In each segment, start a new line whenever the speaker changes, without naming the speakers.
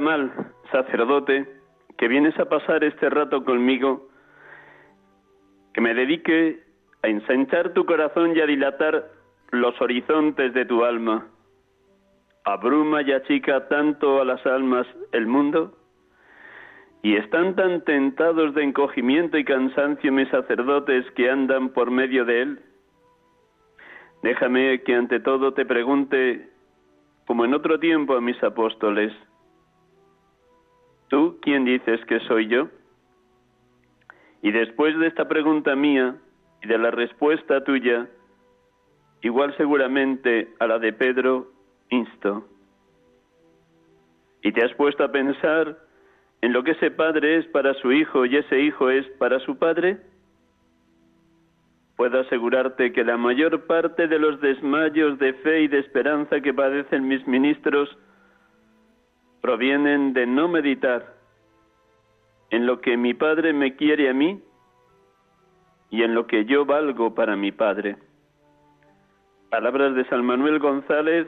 Mal, sacerdote, que vienes a pasar este rato conmigo, que me dedique a ensanchar tu corazón y a dilatar los horizontes de tu alma. Abruma y achica tanto a las almas el mundo, y están tan tentados de encogimiento y cansancio mis sacerdotes que andan por medio de él. Déjame que ante todo te pregunte, como en otro tiempo a mis apóstoles, ¿Tú quién dices que soy yo? Y después de esta pregunta mía y de la respuesta tuya, igual seguramente a la de Pedro, insto. ¿Y te has puesto a pensar en lo que ese padre es para su hijo y ese hijo es para su padre? Puedo asegurarte que la mayor parte de los desmayos de fe y de esperanza que padecen mis ministros provienen de no meditar en lo que mi Padre me quiere a mí y en lo que yo valgo para mi Padre. Palabras de San Manuel González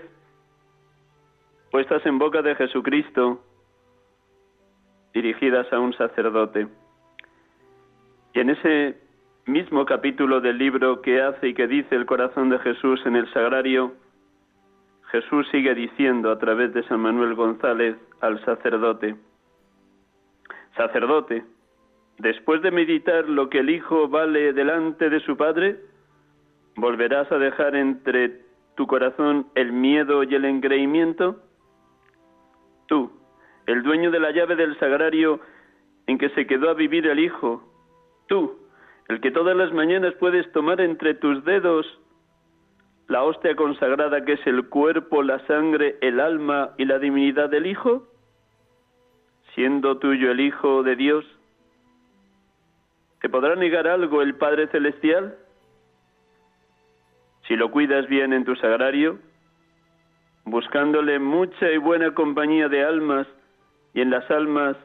puestas en boca de Jesucristo, dirigidas a un sacerdote. Y en ese mismo capítulo del libro que hace y que dice el corazón de Jesús en el sagrario, Jesús sigue diciendo a través de San Manuel González al sacerdote, Sacerdote, después de meditar lo que el Hijo vale delante de su Padre, ¿volverás a dejar entre tu corazón el miedo y el engreimiento? Tú, el dueño de la llave del sagrario en que se quedó a vivir el Hijo, tú, el que todas las mañanas puedes tomar entre tus dedos la hostia consagrada que es el cuerpo, la sangre, el alma y la divinidad del Hijo? Siendo tuyo el Hijo de Dios, ¿te podrá negar algo el Padre Celestial? Si lo cuidas bien en tu sagrario, buscándole mucha y buena compañía de almas y en las almas,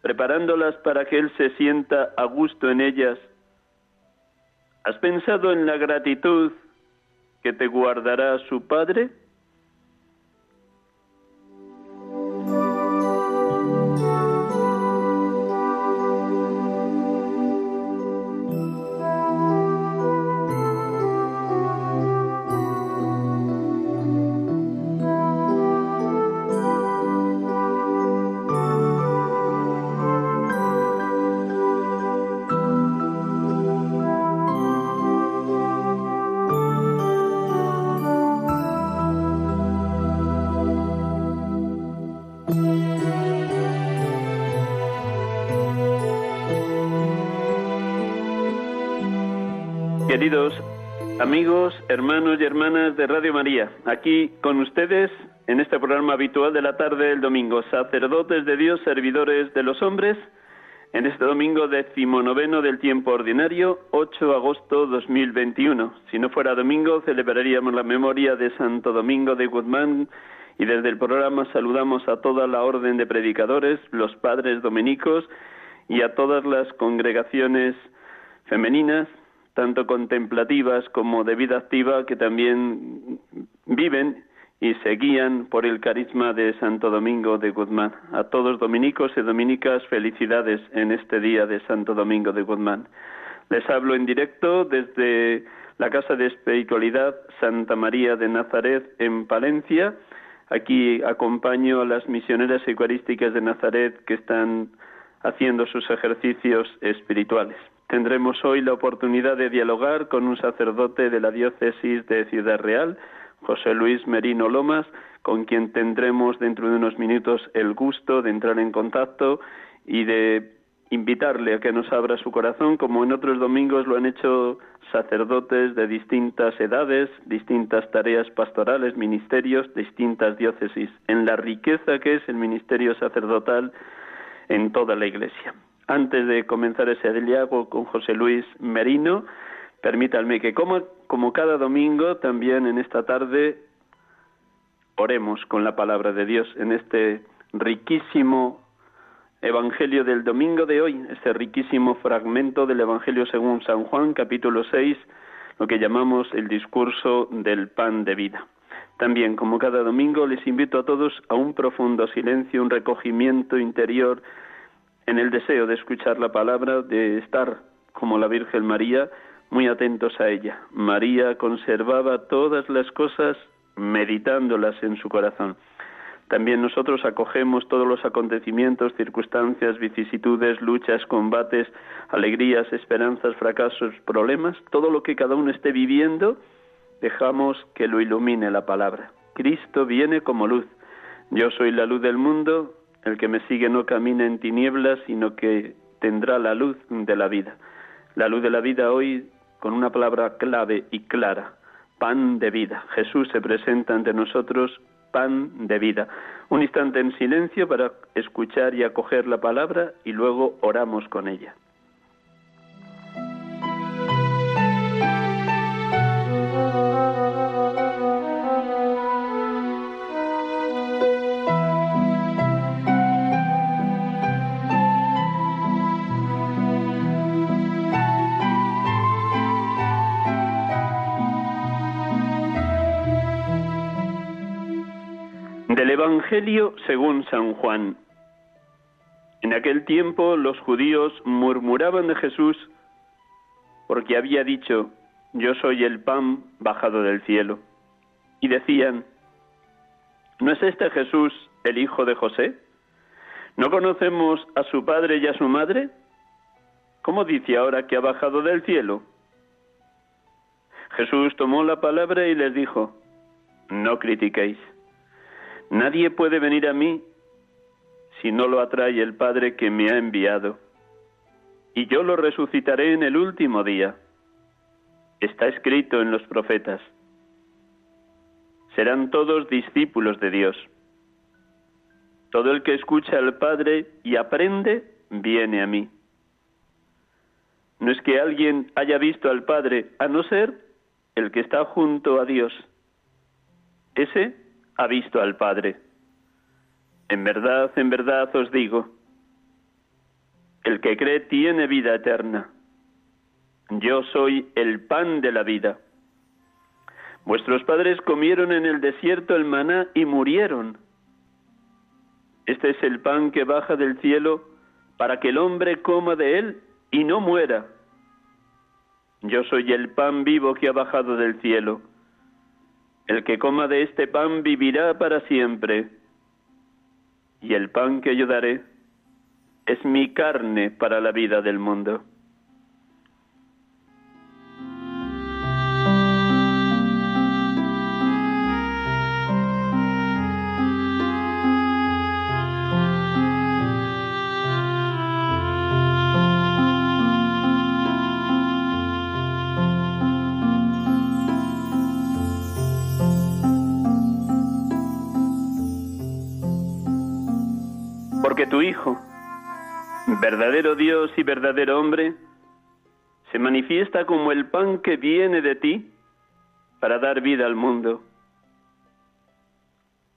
preparándolas para que Él se sienta a gusto en ellas, ¿has pensado en la gratitud que te guardará su Padre? Amigos, hermanos y hermanas de Radio María, aquí con ustedes en este programa habitual de la tarde del domingo, sacerdotes de Dios, servidores de los hombres, en este domingo decimonoveno del tiempo ordinario, 8 de agosto 2021. Si no fuera domingo, celebraríamos la memoria de Santo Domingo de Guzmán. Y desde el programa saludamos a toda la orden de predicadores, los padres dominicos y a todas las congregaciones femeninas tanto contemplativas como de vida activa, que también viven y se guían por el carisma de Santo Domingo de Guzmán. A todos dominicos y dominicas, felicidades en este día de Santo Domingo de Guzmán. Les hablo en directo desde la Casa de Espiritualidad Santa María de Nazaret en Palencia. Aquí acompaño a las misioneras eucarísticas de Nazaret que están haciendo sus ejercicios espirituales. Tendremos hoy la oportunidad de dialogar con un sacerdote de la diócesis de Ciudad Real, José Luis Merino Lomas, con quien tendremos dentro de unos minutos el gusto de entrar en contacto y de invitarle a que nos abra su corazón, como en otros domingos lo han hecho sacerdotes de distintas edades, distintas tareas pastorales, ministerios, distintas diócesis, en la riqueza que es el ministerio sacerdotal en toda la Iglesia. Antes de comenzar ese diálogo con José Luis Merino, permítanme que como, como cada domingo, también en esta tarde, oremos con la palabra de Dios en este riquísimo Evangelio del domingo de hoy, este riquísimo fragmento del Evangelio según San Juan, capítulo 6, lo que llamamos el discurso del pan de vida. También, como cada domingo, les invito a todos a un profundo silencio, un recogimiento interior en el deseo de escuchar la palabra, de estar como la Virgen María, muy atentos a ella. María conservaba todas las cosas meditándolas en su corazón. También nosotros acogemos todos los acontecimientos, circunstancias, vicisitudes, luchas, combates, alegrías, esperanzas, fracasos, problemas, todo lo que cada uno esté viviendo, dejamos que lo ilumine la palabra. Cristo viene como luz. Yo soy la luz del mundo, el que me sigue no camina en tinieblas, sino que tendrá la luz de la vida. La luz de la vida hoy con una palabra clave y clara, pan de vida. Jesús se presenta ante nosotros pan de vida. Un instante en silencio para escuchar y acoger la palabra y luego oramos con ella. Evangelio según San Juan. En aquel tiempo los judíos murmuraban de Jesús porque había dicho, yo soy el pan bajado del cielo. Y decían, ¿no es este Jesús el hijo de José? ¿No conocemos a su padre y a su madre? ¿Cómo dice ahora que ha bajado del cielo? Jesús tomó la palabra y les dijo, no critiquéis. Nadie puede venir a mí si no lo atrae el Padre que me ha enviado. Y yo lo resucitaré en el último día. Está escrito en los profetas. Serán todos discípulos de Dios. Todo el que escucha al Padre y aprende, viene a mí. No es que alguien haya visto al Padre, a no ser el que está junto a Dios. Ese ha visto al Padre. En verdad, en verdad os digo, el que cree tiene vida eterna. Yo soy el pan de la vida. Vuestros padres comieron en el desierto el maná y murieron. Este es el pan que baja del cielo para que el hombre coma de él y no muera. Yo soy el pan vivo que ha bajado del cielo. El que coma de este pan vivirá para siempre. Y el pan que yo daré es mi carne para la vida del mundo. Hijo, verdadero Dios y verdadero hombre, se manifiesta como el pan que viene de ti para dar vida al mundo,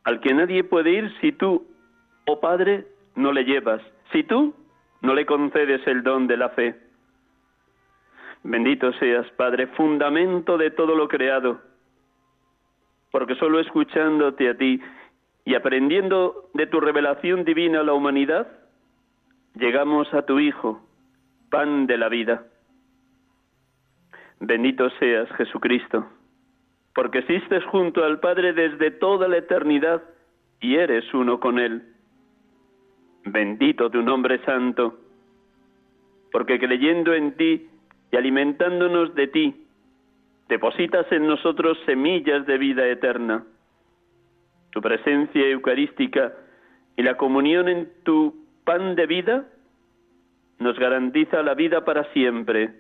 al que nadie puede ir si tú, oh Padre, no le llevas, si tú no le concedes el don de la fe. Bendito seas, Padre, fundamento de todo lo creado, porque solo escuchándote a ti y aprendiendo de tu revelación divina a la humanidad, llegamos a tu Hijo, pan de la vida. Bendito seas, Jesucristo, porque existes junto al Padre desde toda la eternidad y eres uno con Él. Bendito tu nombre santo, porque creyendo en ti y alimentándonos de ti, depositas en nosotros semillas de vida eterna. Tu presencia eucarística y la comunión en tu pan de vida nos garantiza la vida para siempre.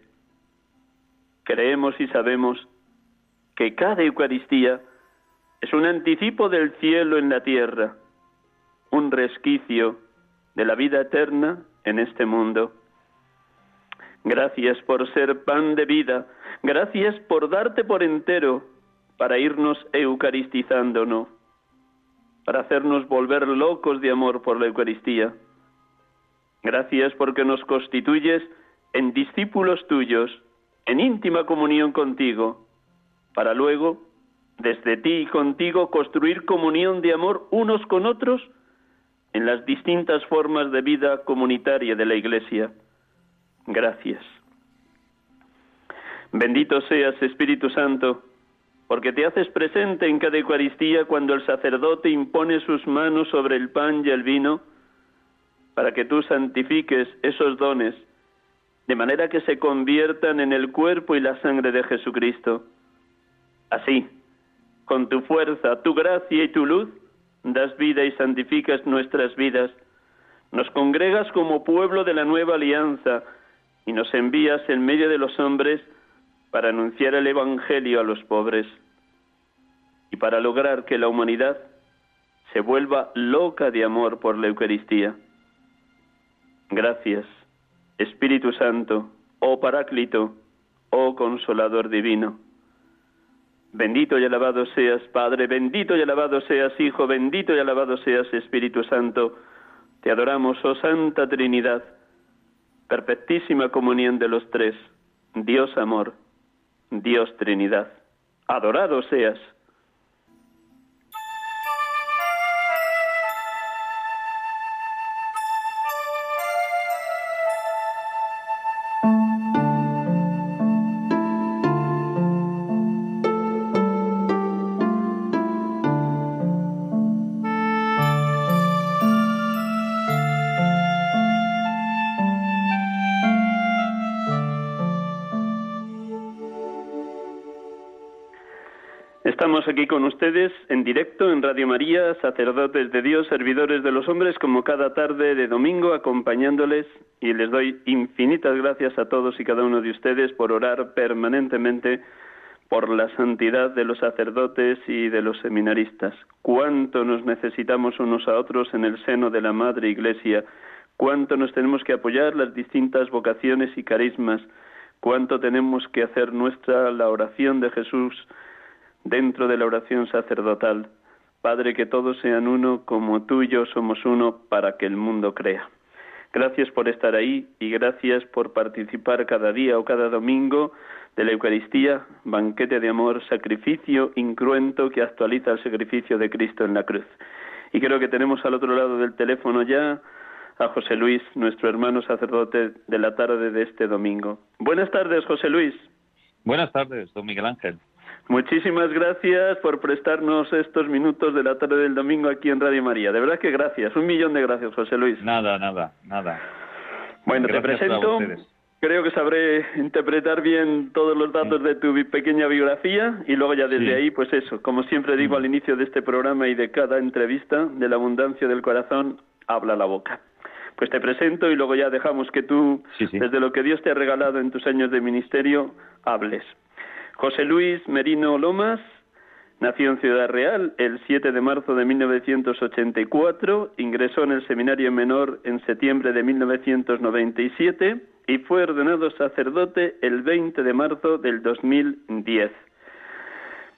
Creemos y sabemos que cada Eucaristía es un anticipo del cielo en la tierra, un resquicio de la vida eterna en este mundo. Gracias por ser pan de vida, gracias por darte por entero para irnos eucaristizándonos, para hacernos volver locos de amor por la Eucaristía. Gracias porque nos constituyes en discípulos tuyos, en íntima comunión contigo, para luego, desde ti y contigo, construir comunión de amor unos con otros en las distintas formas de vida comunitaria de la Iglesia. Gracias. Bendito seas, Espíritu Santo, porque te haces presente en cada Eucaristía cuando el sacerdote impone sus manos sobre el pan y el vino, para que tú santifiques esos dones, de manera que se conviertan en el cuerpo y la sangre de Jesucristo. Así, con tu fuerza, tu gracia y tu luz, das vida y santificas nuestras vidas. Nos congregas como pueblo de la nueva alianza y nos envías en medio de los hombres para anunciar el Evangelio a los pobres y para lograr que la humanidad se vuelva loca de amor por la Eucaristía. Gracias, Espíritu Santo, oh Paráclito, oh Consolador Divino. Bendito y alabado seas, Padre, bendito y alabado seas, Hijo, bendito y alabado seas, Espíritu Santo. Te adoramos, oh Santa Trinidad, perfectísima comunión de los tres, Dios amor, Dios Trinidad. Adorado seas. Estamos aquí con ustedes en directo en Radio María, sacerdotes de Dios, servidores de los hombres, como cada tarde de domingo, acompañándoles y les doy infinitas gracias a todos y cada uno de ustedes por orar permanentemente por la santidad de los sacerdotes y de los seminaristas. Cuánto nos necesitamos unos a otros en el seno de la Madre Iglesia, cuánto nos tenemos que apoyar las distintas vocaciones y carismas, cuánto tenemos que hacer nuestra la oración de Jesús dentro de la oración sacerdotal. Padre, que todos sean uno como tú y yo somos uno para que el mundo crea. Gracias por estar ahí y gracias por participar cada día o cada domingo de la Eucaristía, banquete de amor, sacrificio incruento que actualiza el sacrificio de Cristo en la cruz. Y creo que tenemos al otro lado del teléfono ya a José Luis, nuestro hermano sacerdote de la tarde de este domingo. Buenas tardes, José Luis.
Buenas tardes, don Miguel Ángel.
Muchísimas gracias por prestarnos estos minutos de la tarde del domingo aquí en Radio María. De verdad que gracias. Un millón de gracias, José Luis.
Nada, nada, nada.
Bueno, te presento. Creo que sabré interpretar bien todos los datos de tu pequeña biografía y luego ya desde ahí, pues eso, como siempre digo al inicio de este programa y de cada entrevista, de la abundancia del corazón, habla la boca. Pues te presento y luego ya dejamos que tú, desde lo que Dios te ha regalado en tus años de ministerio, hables. José Luis Merino Lomas nació en Ciudad Real el 7 de marzo de 1984, ingresó en el Seminario Menor en septiembre de 1997 y fue ordenado sacerdote el 20 de marzo del 2010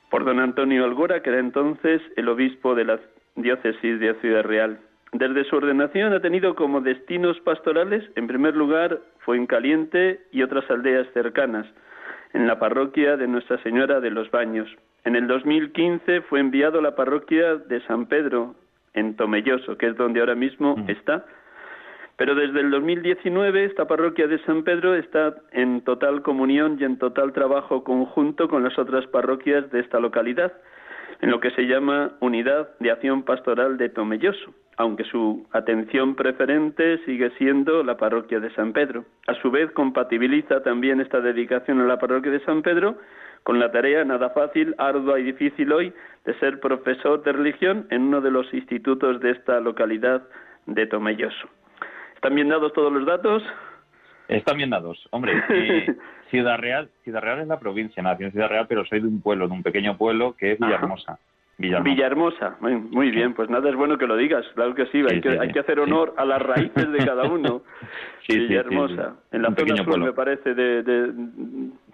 por don Antonio Algora, que era entonces el obispo de la diócesis de Ciudad Real. Desde su ordenación ha tenido como destinos pastorales, en primer lugar, Fuencaliente y otras aldeas cercanas, en la parroquia de Nuestra Señora de los Baños. En el 2015 fue enviado a la parroquia de San Pedro, en Tomelloso, que es donde ahora mismo
Mm.
está. Pero desde el 2019 esta parroquia de San Pedro está en total comunión y en total trabajo conjunto con las otras parroquias de esta localidad, en lo que se llama Unidad de Acción Pastoral de Tomelloso, aunque su atención preferente sigue siendo la parroquia de San Pedro. A su vez, compatibiliza también esta dedicación a la parroquia de San Pedro con la tarea nada fácil, ardua y difícil hoy de ser profesor de religión en uno de los institutos de esta localidad de Tomelloso. ¿Están bien dados todos los datos?
Están bien dados. Hombre, eh, Ciudad Real Ciudad Real es la provincia, nací en Ciudad Real, pero soy de un pueblo, de un pequeño pueblo que es
Ajá.
Villahermosa. Villahermosa.
Muy, muy bien, pues nada, es bueno que lo digas, claro que sí,
Sí,
hay, que,
sí,
hay que hacer
sí.
honor a las raíces de cada uno. Villahermosa, en la
Un
zona sur,
pueblo.
me parece, de... de-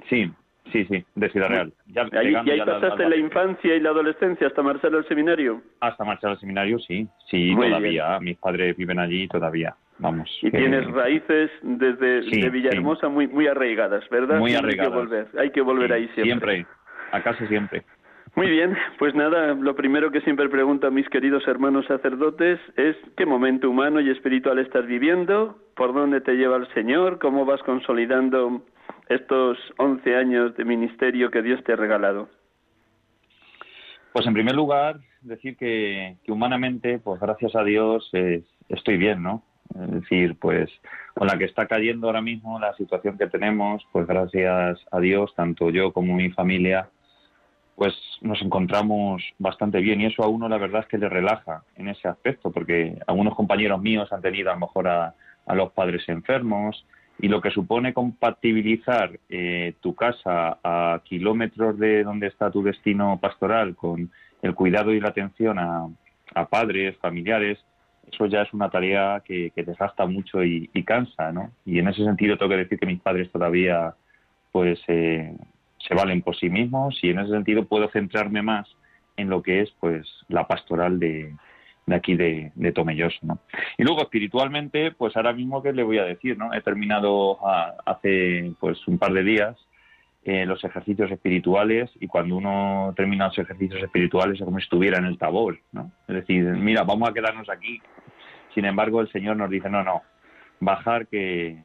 Sí, sí, sí, de Ciudad Real. Ya
ahí, y ahí pasaste la infancia y la adolescencia hasta marchar al seminario.
Hasta marchar al seminario, sí. Sí,
Muy
todavía. Mis padres viven allí todavía. Vamos.
Y
que-
tienes raíces desde de Villahermosa muy muy arraigadas, ¿verdad?
Muy arraigadas.
Hay que volver, hay que volver
sí,
ahí siempre.
Siempre. A casa siempre.
Muy bien, pues nada, lo primero que siempre pregunto a mis queridos hermanos sacerdotes es qué momento humano y espiritual estás viviendo, por dónde te lleva el Señor, cómo vas consolidando estos 11 años de ministerio que Dios te ha regalado.
Pues en primer lugar, decir que, humanamente, pues gracias a Dios, eh, estoy bien, ¿no? Es decir, pues con la que está cayendo ahora mismo la situación que tenemos, pues gracias a Dios, tanto yo como mi familia, pues nos encontramos bastante bien y eso a uno la verdad es que le relaja en ese aspecto, porque algunos compañeros míos han tenido a lo mejor a, a los padres enfermos y lo que supone compatibilizar eh, tu casa a kilómetros de donde está tu destino pastoral con el cuidado y la atención a, padres, familiares, eso ya es una tarea que, que desgasta mucho y, y cansa, ¿no? Y en ese sentido tengo que decir que mis padres todavía pues eh, se valen por sí mismos y en ese sentido puedo centrarme más en lo que es pues la pastoral de, de aquí de, de Tomelloso, ¿no? Y luego espiritualmente, pues ahora mismo qué le voy a decir, ¿no? He terminado a- hace pues un par de días eh, los ejercicios espirituales y cuando uno termina los ejercicios espirituales es como si estuviera en el tabor, ¿no? Es decir, mira, vamos a quedarnos aquí. Sin embargo, el Señor nos dice, no, no, bajar que,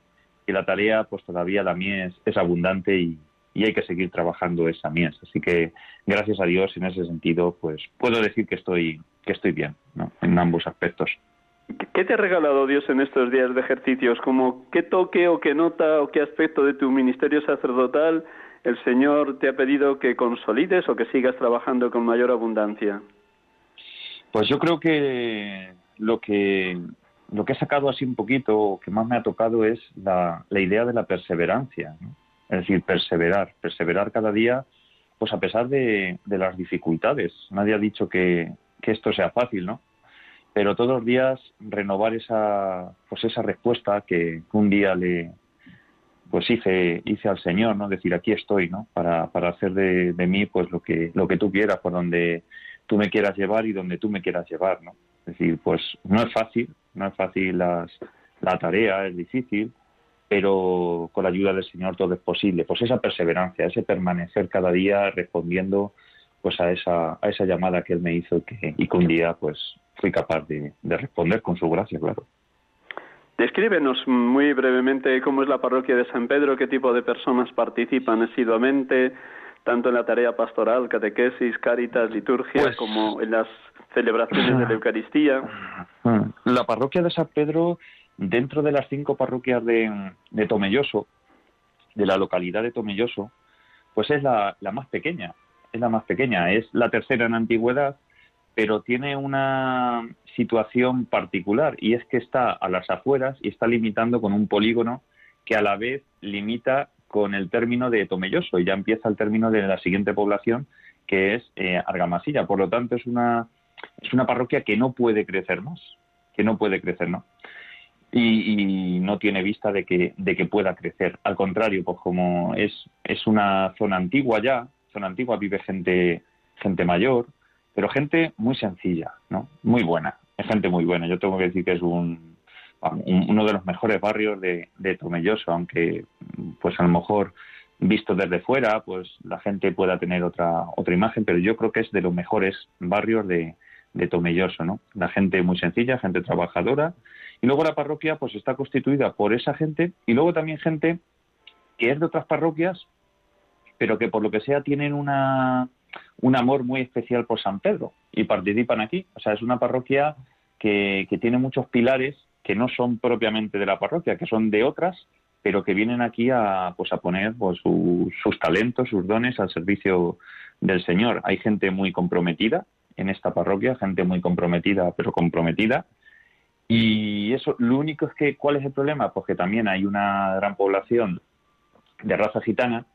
que la tarea pues todavía la mies es abundante y, y hay que seguir trabajando esa mies. Así que gracias a Dios en ese sentido pues puedo decir que estoy que estoy bien ¿no? en ambos aspectos.
¿Qué te ha regalado Dios en estos días de ejercicios? Como qué toque o qué nota o qué aspecto de tu ministerio sacerdotal el Señor te ha pedido que consolides o que sigas trabajando con mayor abundancia.
Pues yo creo que lo que lo que he sacado así un poquito, o que más me ha tocado es la, la idea de la perseverancia, ¿no? Es decir, perseverar, perseverar cada día, pues a pesar de, las dificultades. Nadie ha dicho que, que esto sea fácil, ¿no? Pero todos los días renovar esa, pues esa respuesta que un día le, pues hice, hice al Señor, ¿no? Decir, aquí estoy, ¿no? Para, para hacer de, de mí, pues lo que, lo que tú quieras, por donde tú me quieras llevar y donde tú me quieras llevar, ¿no? Es decir, pues no es fácil, no es fácil las, la tarea, es difícil, pero con la ayuda del Señor todo es posible. Pues esa perseverancia, ese permanecer cada día respondiendo pues a esa, a esa llamada que Él me hizo y que, y que un día pues fui capaz de, de responder con su gracia, claro.
Descríbenos muy brevemente cómo es la parroquia de San Pedro, qué tipo de personas participan asiduamente, tanto en la tarea pastoral, catequesis, cáritas, liturgia,
Pues-
como en las celebraciones de la Eucaristía.
La parroquia de San Pedro, dentro de las cinco parroquias de, Tomelloso, de la localidad de Tomelloso, pues es la, la más pequeña, es la más pequeña, es la tercera en antigüedad, pero tiene una situación particular y es que está a las afueras y está limitando con un polígono que a la vez limita con el término de Tomelloso y ya empieza el término de la siguiente población que es eh, Argamasilla. Por lo tanto, es una, es una parroquia que no puede crecer más, que no puede crecer, ¿no? Y, y no tiene vista de que, de que pueda crecer. Al contrario, pues como es, es una zona antigua ya, zona antigua vive gente, gente mayor, pero gente muy sencilla, ¿no? Muy buena, es gente muy buena. Yo tengo que decir que es un, uno de los mejores barrios de, de Tomelloso, aunque pues a lo mejor visto desde fuera, pues la gente pueda tener otra otra imagen, pero yo creo que es de los mejores barrios de, de Tomelloso, ¿no? La gente muy sencilla, gente trabajadora, y luego la parroquia pues está constituida por esa gente y luego también gente que es de otras parroquias, pero que por lo que sea tienen una un amor muy especial por San Pedro y participan aquí. O sea, es una parroquia que, que tiene muchos pilares que no son propiamente de la parroquia, que son de otras, pero que vienen aquí a, pues, a poner pues, sus talentos, sus dones al servicio del Señor. Hay gente muy comprometida en esta parroquia, gente muy comprometida, pero comprometida. Y eso, lo único es que, ¿cuál es el problema? Pues que también hay una gran población de raza gitana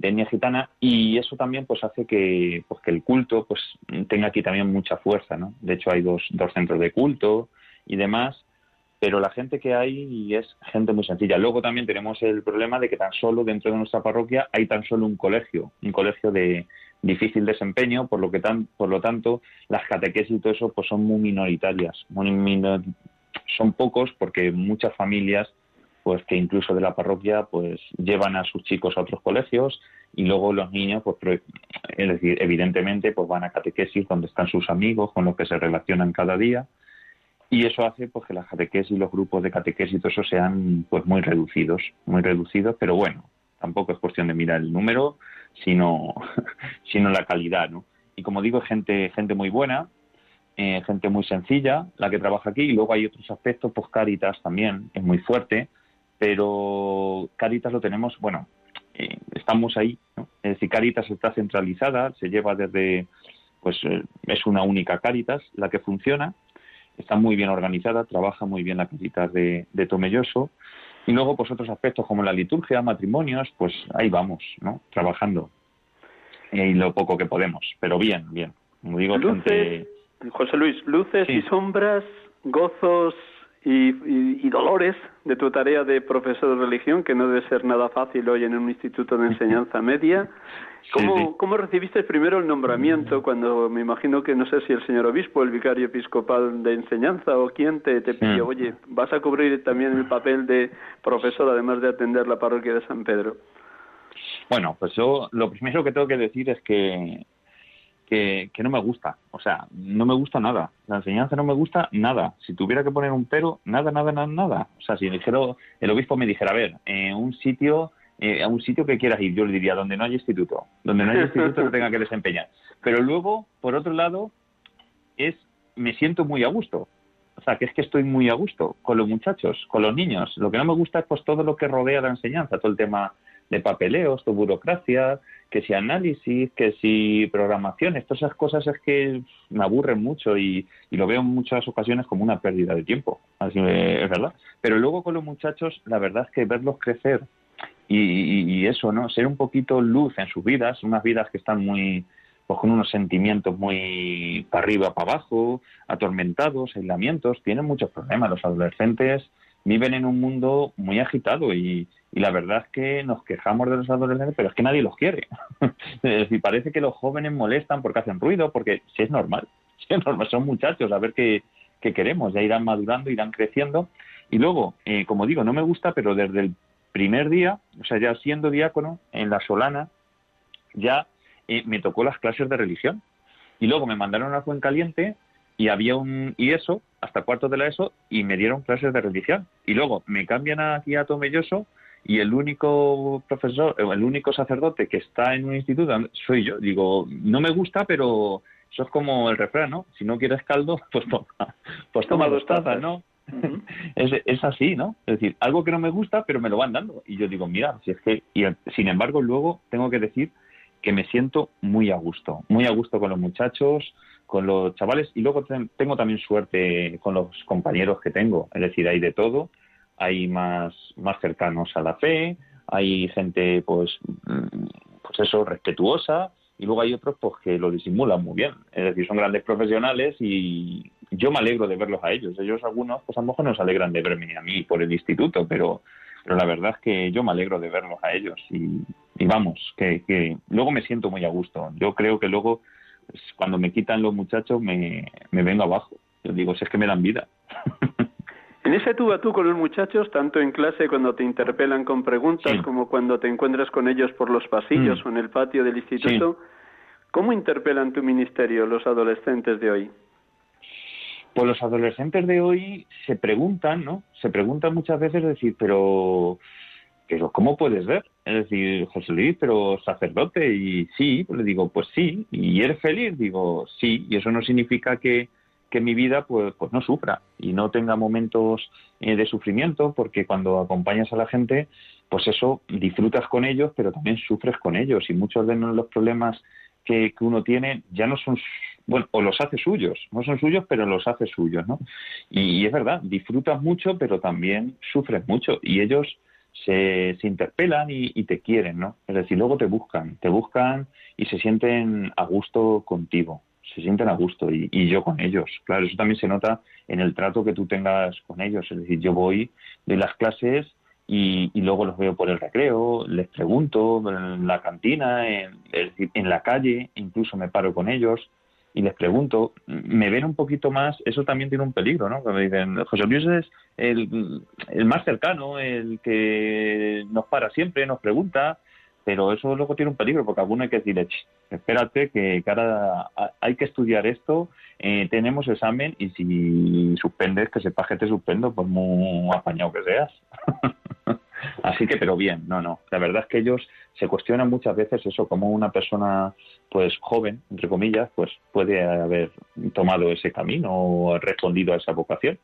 de etnia gitana y eso también pues hace que pues que el culto pues tenga aquí también mucha fuerza no de hecho hay dos, dos centros de culto y demás pero la gente que hay es gente muy sencilla luego también tenemos el problema de que tan solo dentro de nuestra parroquia hay tan solo un colegio un colegio de difícil desempeño por lo que tan por lo tanto las catequesis y todo eso pues son muy minoritarias muy son pocos porque muchas familias pues que incluso de la parroquia pues llevan a sus chicos a otros colegios y luego los niños pues es decir evidentemente pues van a catequesis donde están sus amigos con los que se relacionan cada día y eso hace pues que las catequesis los grupos de catequesis y todo eso sean pues muy reducidos muy reducidos pero bueno tampoco es cuestión de mirar el número sino sino la calidad no y como digo gente gente muy buena eh, gente muy sencilla la que trabaja aquí y luego hay otros aspectos pues Caritas también es muy fuerte pero Caritas lo tenemos, bueno, eh, estamos ahí, ¿no? Es decir, Caritas está centralizada, se lleva desde, pues eh, es una única Caritas la que funciona, está muy bien organizada, trabaja muy bien la Caritas de, de Tomelloso, y luego pues otros aspectos como la liturgia, matrimonios, pues ahí vamos, ¿no? Trabajando, y lo poco que podemos, pero bien, bien. Como digo,
luces, José Luis, luces y sombras, gozos y, dolores de tu tarea de profesor de religión, que no debe ser nada fácil hoy en un instituto de enseñanza media. ¿Cómo, ¿Cómo recibiste primero el nombramiento cuando me imagino que no sé si el señor obispo, el vicario episcopal de enseñanza o quién te, te pidió, oye, vas a cubrir también el papel de profesor además de atender la parroquia de San Pedro?
Bueno, pues yo lo primero que tengo que decir es que que, no me gusta. O sea, no me gusta nada. La enseñanza no me gusta nada. Si tuviera que poner un pero, nada, nada, nada, nada. O sea, si dijera, el obispo me dijera, a ver, en un sitio, eh, a un sitio que quieras ir, yo le diría, donde no hay instituto, donde no hay instituto que tenga que desempeñar. Pero luego, por otro lado, es, me siento muy a gusto. O sea, que es que estoy muy a gusto con los muchachos, con los niños. Lo que no me gusta es pues todo lo que rodea la enseñanza, todo el tema de papeleos, de burocracia, que si análisis, que si programaciones, todas esas cosas es que me aburren mucho y, lo veo en muchas ocasiones como una pérdida de tiempo, así es verdad. Pero luego con los muchachos, la verdad es que verlos crecer y, eso, ¿no? Ser un poquito luz en sus vidas, unas vidas que están muy, pues con unos sentimientos muy para arriba, para abajo, atormentados, aislamientos, tienen muchos problemas. Los adolescentes viven en un mundo muy agitado y, y la verdad es que nos quejamos de los adolescentes, pero es que nadie los quiere. es decir, parece que los jóvenes molestan porque hacen ruido, porque si es normal, son muchachos, a ver qué, queremos, ya irán madurando, irán creciendo. Y luego, eh, como digo, no me gusta, pero desde el primer día, o sea, ya siendo diácono en la Solana, ya eh, me tocó las clases de religión. Y luego me mandaron a Caliente y había un y eso hasta cuarto de la ESO y me dieron clases de religión. Y luego me cambian aquí a Tomelloso y el único profesor, el único sacerdote que está en un instituto soy yo. Digo, no me gusta, pero eso es como el refrán, ¿no? Si no quieres caldo, pues toma, pues toma dos tazas, ¿no? es, es, así, ¿no? Es decir, algo que no me gusta, pero me lo van dando. Y yo digo, mira, si es que, y sin embargo, luego tengo que decir que me siento muy a gusto, muy a gusto con los muchachos, con los chavales, y luego tengo también suerte con los compañeros que tengo, es decir, hay de todo, hay más, más cercanos a la fe, hay gente, pues, mm, pues eso, respetuosa, y luego hay otros pues que lo disimulan muy bien, es decir, son grandes profesionales y yo me alegro de verlos a ellos. Ellos algunos, pues a lo mejor nos alegran de verme a mí por el instituto, pero, pero la verdad es que yo me alegro de verlos a ellos y, vamos, que, que luego me siento muy a gusto. Yo creo que luego cuando me quitan los muchachos me, me vengo abajo. Yo digo, si es que me dan vida.
En ese tú a tú con los muchachos, tanto en clase cuando te interpelan con preguntas como cuando te encuentras con ellos por los pasillos mm. o en el patio del instituto, ¿cómo interpelan tu ministerio los adolescentes de hoy?
Pues los adolescentes de hoy se preguntan, ¿no? Se preguntan muchas veces, decir, pero, pero ¿cómo puedes ver? Es decir, José Luis, pero sacerdote, y sí, pues le digo, pues sí, y eres feliz, digo, sí, y eso no significa que, que mi vida pues, pues no sufra y no tenga momentos eh, de sufrimiento, porque cuando acompañas a la gente, pues eso, disfrutas con ellos, pero también sufres con ellos y muchos de los problemas que, uno tiene ya no son, bueno, o los hace suyos, no son suyos, pero los hace suyos, ¿no? Y, es verdad, disfrutas mucho, pero también sufres mucho y ellos se, se interpelan y, y, te quieren, ¿no? Es decir, luego te buscan, te buscan y se sienten a gusto contigo se sienten a gusto y, yo con ellos. Claro, eso también se nota en el trato que tú tengas con ellos. Es decir, yo voy de las clases y, luego los veo por el recreo, les pregunto en la cantina, en, la calle, incluso me paro con ellos y les pregunto, me ven un poquito más, eso también tiene un peligro, ¿no? me dicen, José Luis es el más cercano, el que nos para siempre, nos pregunta, pero eso luego tiene un peligro, porque alguno hay que decir, espérate, que ahora hay que estudiar esto, eh, tenemos examen y si suspendes, que sepas que te suspendo, por muy apañado que seas. Así que, pero bien, no, no. La verdad es que ellos se cuestionan muchas veces eso, como una persona, pues joven, entre comillas, pues puede haber tomado ese camino o respondido a esa vocación.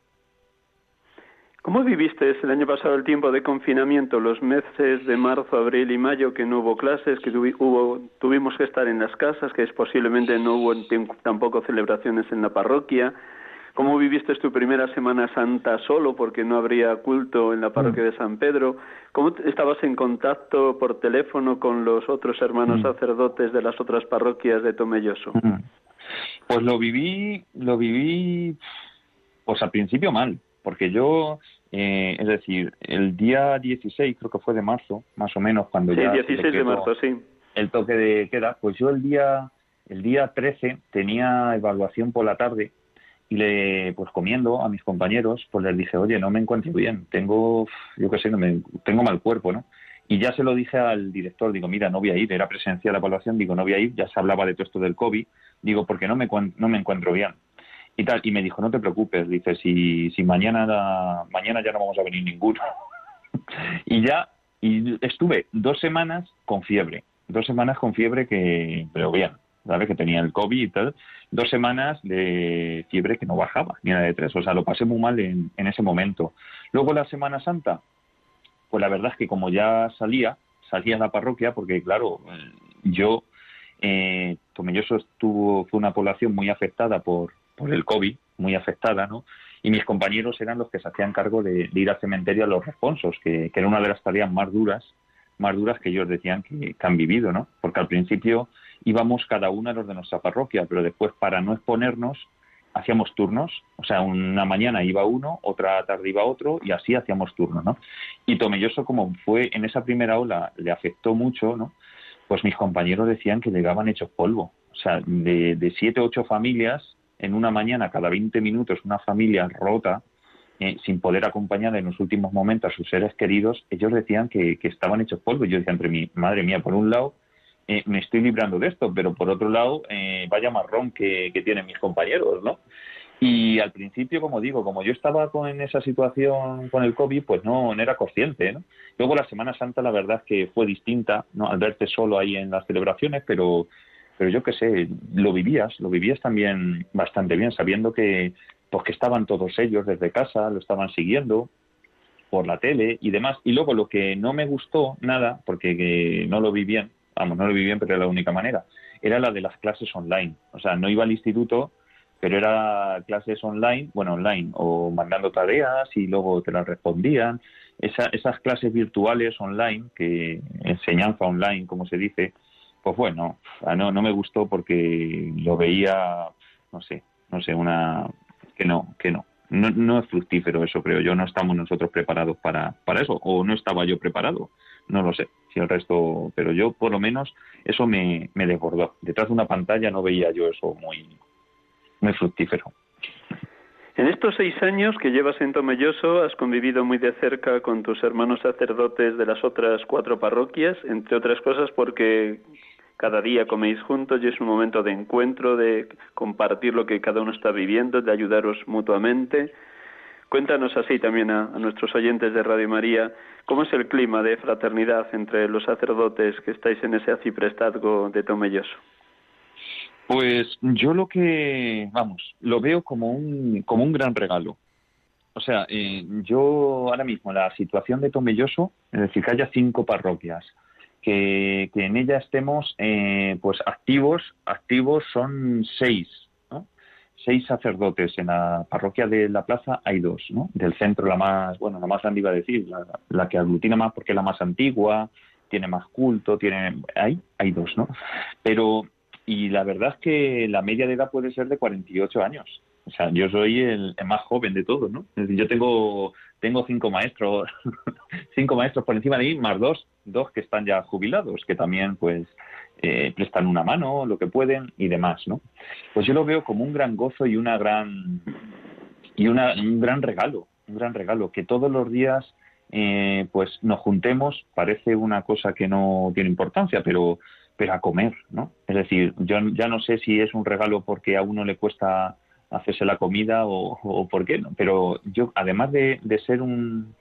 ¿Cómo viviste el año pasado el tiempo de confinamiento, los meses de marzo, abril y mayo que no hubo clases, que hubo, tuvimos que estar en las casas, que es posiblemente no hubo tampoco celebraciones en la parroquia? ¿Cómo viviste tu primera Semana Santa solo porque no habría culto en la parroquia de San Pedro? ¿Cómo estabas en contacto por teléfono con los otros hermanos mm. sacerdotes de las otras parroquias de Tomelloso? Mm.
Pues lo viví, lo viví, pues al principio mal, porque yo eh, es decir, el día 16, creo que fue de marzo, más o menos, cuando
sí,
ya...
16 de marzo, sí.
El toque de queda, pues yo el día, el día 13 tenía evaluación por la tarde y le, pues comiendo a mis compañeros, pues les dije, oye, no me encuentro bien, tengo, yo qué sé, no me, tengo mal cuerpo, ¿no? Y ya se lo dije al director, digo, mira, no voy a ir, era presencial la evaluación, digo, no voy a ir, ya se hablaba de todo esto del COVID, digo, porque no me, no me encuentro bien y tal. Y me dijo, no te preocupes, dice, si, si mañana, mañana ya no vamos a venir ninguno. y ya, y estuve dos semanas con fiebre, dos semanas con fiebre que, pero bien, ¿sabes? Que tenía el COVID y tal, dos semanas de fiebre que no bajaba, ni nada de tres, o sea, lo pasé muy mal en, en ese momento. Luego la Semana Santa, pues la verdad es que como ya salía, salía a la parroquia, porque claro, yo, eh, yo estuvo, fue una población muy afectada por, por el COVID, muy afectada, ¿no? Y mis compañeros eran los que se hacían cargo de, ir al cementerio a los responsos, que, era una de las tareas más duras, más duras que ellos decían que, han vivido, ¿no? Porque al principio íbamos cada uno a los de nuestra parroquia, pero después para no exponernos hacíamos turnos, o sea, una mañana iba uno, otra tarde iba otro y así hacíamos turnos, ¿no? Y Tomelloso como fue en esa primera ola le afectó mucho, ¿no? Pues mis compañeros decían que llegaban hechos polvo, o sea, de, de siete ocho familias en una mañana, cada 20 minutos, una familia rota, eh, sin poder acompañar en los últimos momentos a sus seres queridos, ellos decían que, estaban hechos polvo. Yo decía entre mí, madre mía, por un lado eh, me estoy librando de esto, pero por otro lado, eh, vaya marrón que, tienen mis compañeros, ¿no? Y al principio, como digo, como yo estaba con, en esa situación con el COVID, pues no, no era consciente, ¿no? Luego la Semana Santa, la verdad que fue distinta, ¿no? Al verte solo ahí en las celebraciones, pero pero yo qué sé, lo vivías, lo vivías también bastante bien, sabiendo que, pues que estaban todos ellos desde casa, lo estaban siguiendo por la tele y demás. Y luego lo que no me gustó nada, porque no lo vi bien, vamos, no lo vi bien, pero era la única manera, era la de las clases online. O sea, no iba al instituto, pero era clases online, bueno, online, o mandando tareas y luego te las respondían. esas clases virtuales online, que enseñanza online, como se dice, pues bueno, no, no me gustó porque lo veía, no sé, no sé, una que no, que no. No, no es fructífero eso, creo yo. No estamos nosotros preparados para, para eso, o no estaba yo preparado. No lo sé, si el resto, pero yo por lo menos eso me, me desbordó. Detrás de una pantalla no veía yo eso muy, muy fructífero.
En estos seis años que llevas en Tomelloso has convivido muy de cerca con tus hermanos sacerdotes de las otras cuatro parroquias, entre otras cosas porque cada día coméis juntos y es un momento de encuentro, de compartir lo que cada uno está viviendo, de ayudaros mutuamente. Cuéntanos así también a, nuestros oyentes de Radio María, ¿cómo es el clima de fraternidad entre los sacerdotes que estáis en ese aciprestazgo de Tomelloso?
Pues yo lo que, vamos, lo veo como un, como un gran regalo. O sea, eh, yo ahora mismo la situación de Tomelloso, es decir, que haya cinco parroquias, que, en ella estemos eh, pues activos, activos son seis, seis sacerdotes. En la parroquia de la plaza hay dos, ¿no? Del centro la más, bueno, la más grande iba a decir, la, que aglutina más porque es la más antigua, tiene más culto, tiene, hay, hay dos, ¿no? Pero, y la verdad es que la media de edad puede ser de 48 años. O sea, yo soy el, más joven de todos, ¿no? Es decir, yo tengo, tengo cinco maestros, cinco maestros por encima de mí, más dos, dos que están ya jubilados, que también, pues, eh, prestan una mano, lo que pueden y demás, ¿no? Pues yo lo veo como un gran gozo y una gran y una, un gran regalo, un gran regalo que todos los días eh, pues nos juntemos. Parece una cosa que no tiene importancia, pero pero a comer, ¿no? Es decir, yo ya no sé si es un regalo porque a uno le cuesta hacerse la comida o, por qué, ¿no? Pero yo, además de, de ser un,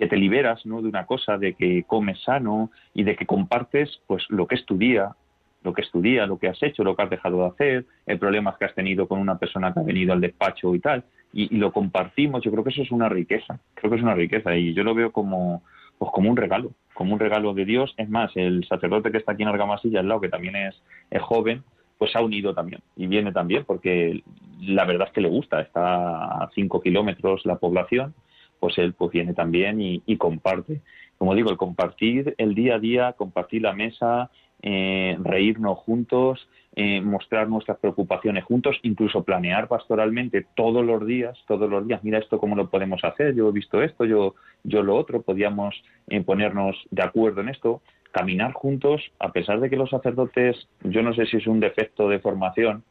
que te liberas ¿no? de una cosa, de que comes sano y de que compartes pues lo que es tu día, lo que es tu día, lo que has hecho, lo que has dejado de hacer, el problema que has tenido con una persona que ha venido al despacho y tal, y, lo compartimos, yo creo que eso es una riqueza, creo que es una riqueza y yo lo veo como, pues como un regalo, como un regalo de Dios. Es más, el sacerdote que está aquí en Argamasilla al lado, que también es, es joven, pues ha unido también y viene también porque la verdad es que le gusta, está a cinco kilómetros la población pues él pues viene también y, comparte. Como digo, el compartir el día a día, compartir la mesa, eh, reírnos juntos, eh, mostrar nuestras preocupaciones juntos, incluso planear pastoralmente todos los días, todos los días, mira esto cómo lo podemos hacer, yo he visto esto, yo, yo lo otro, podíamos eh, ponernos de acuerdo en esto, caminar juntos, a pesar de que los sacerdotes, yo no sé si es un defecto de formación,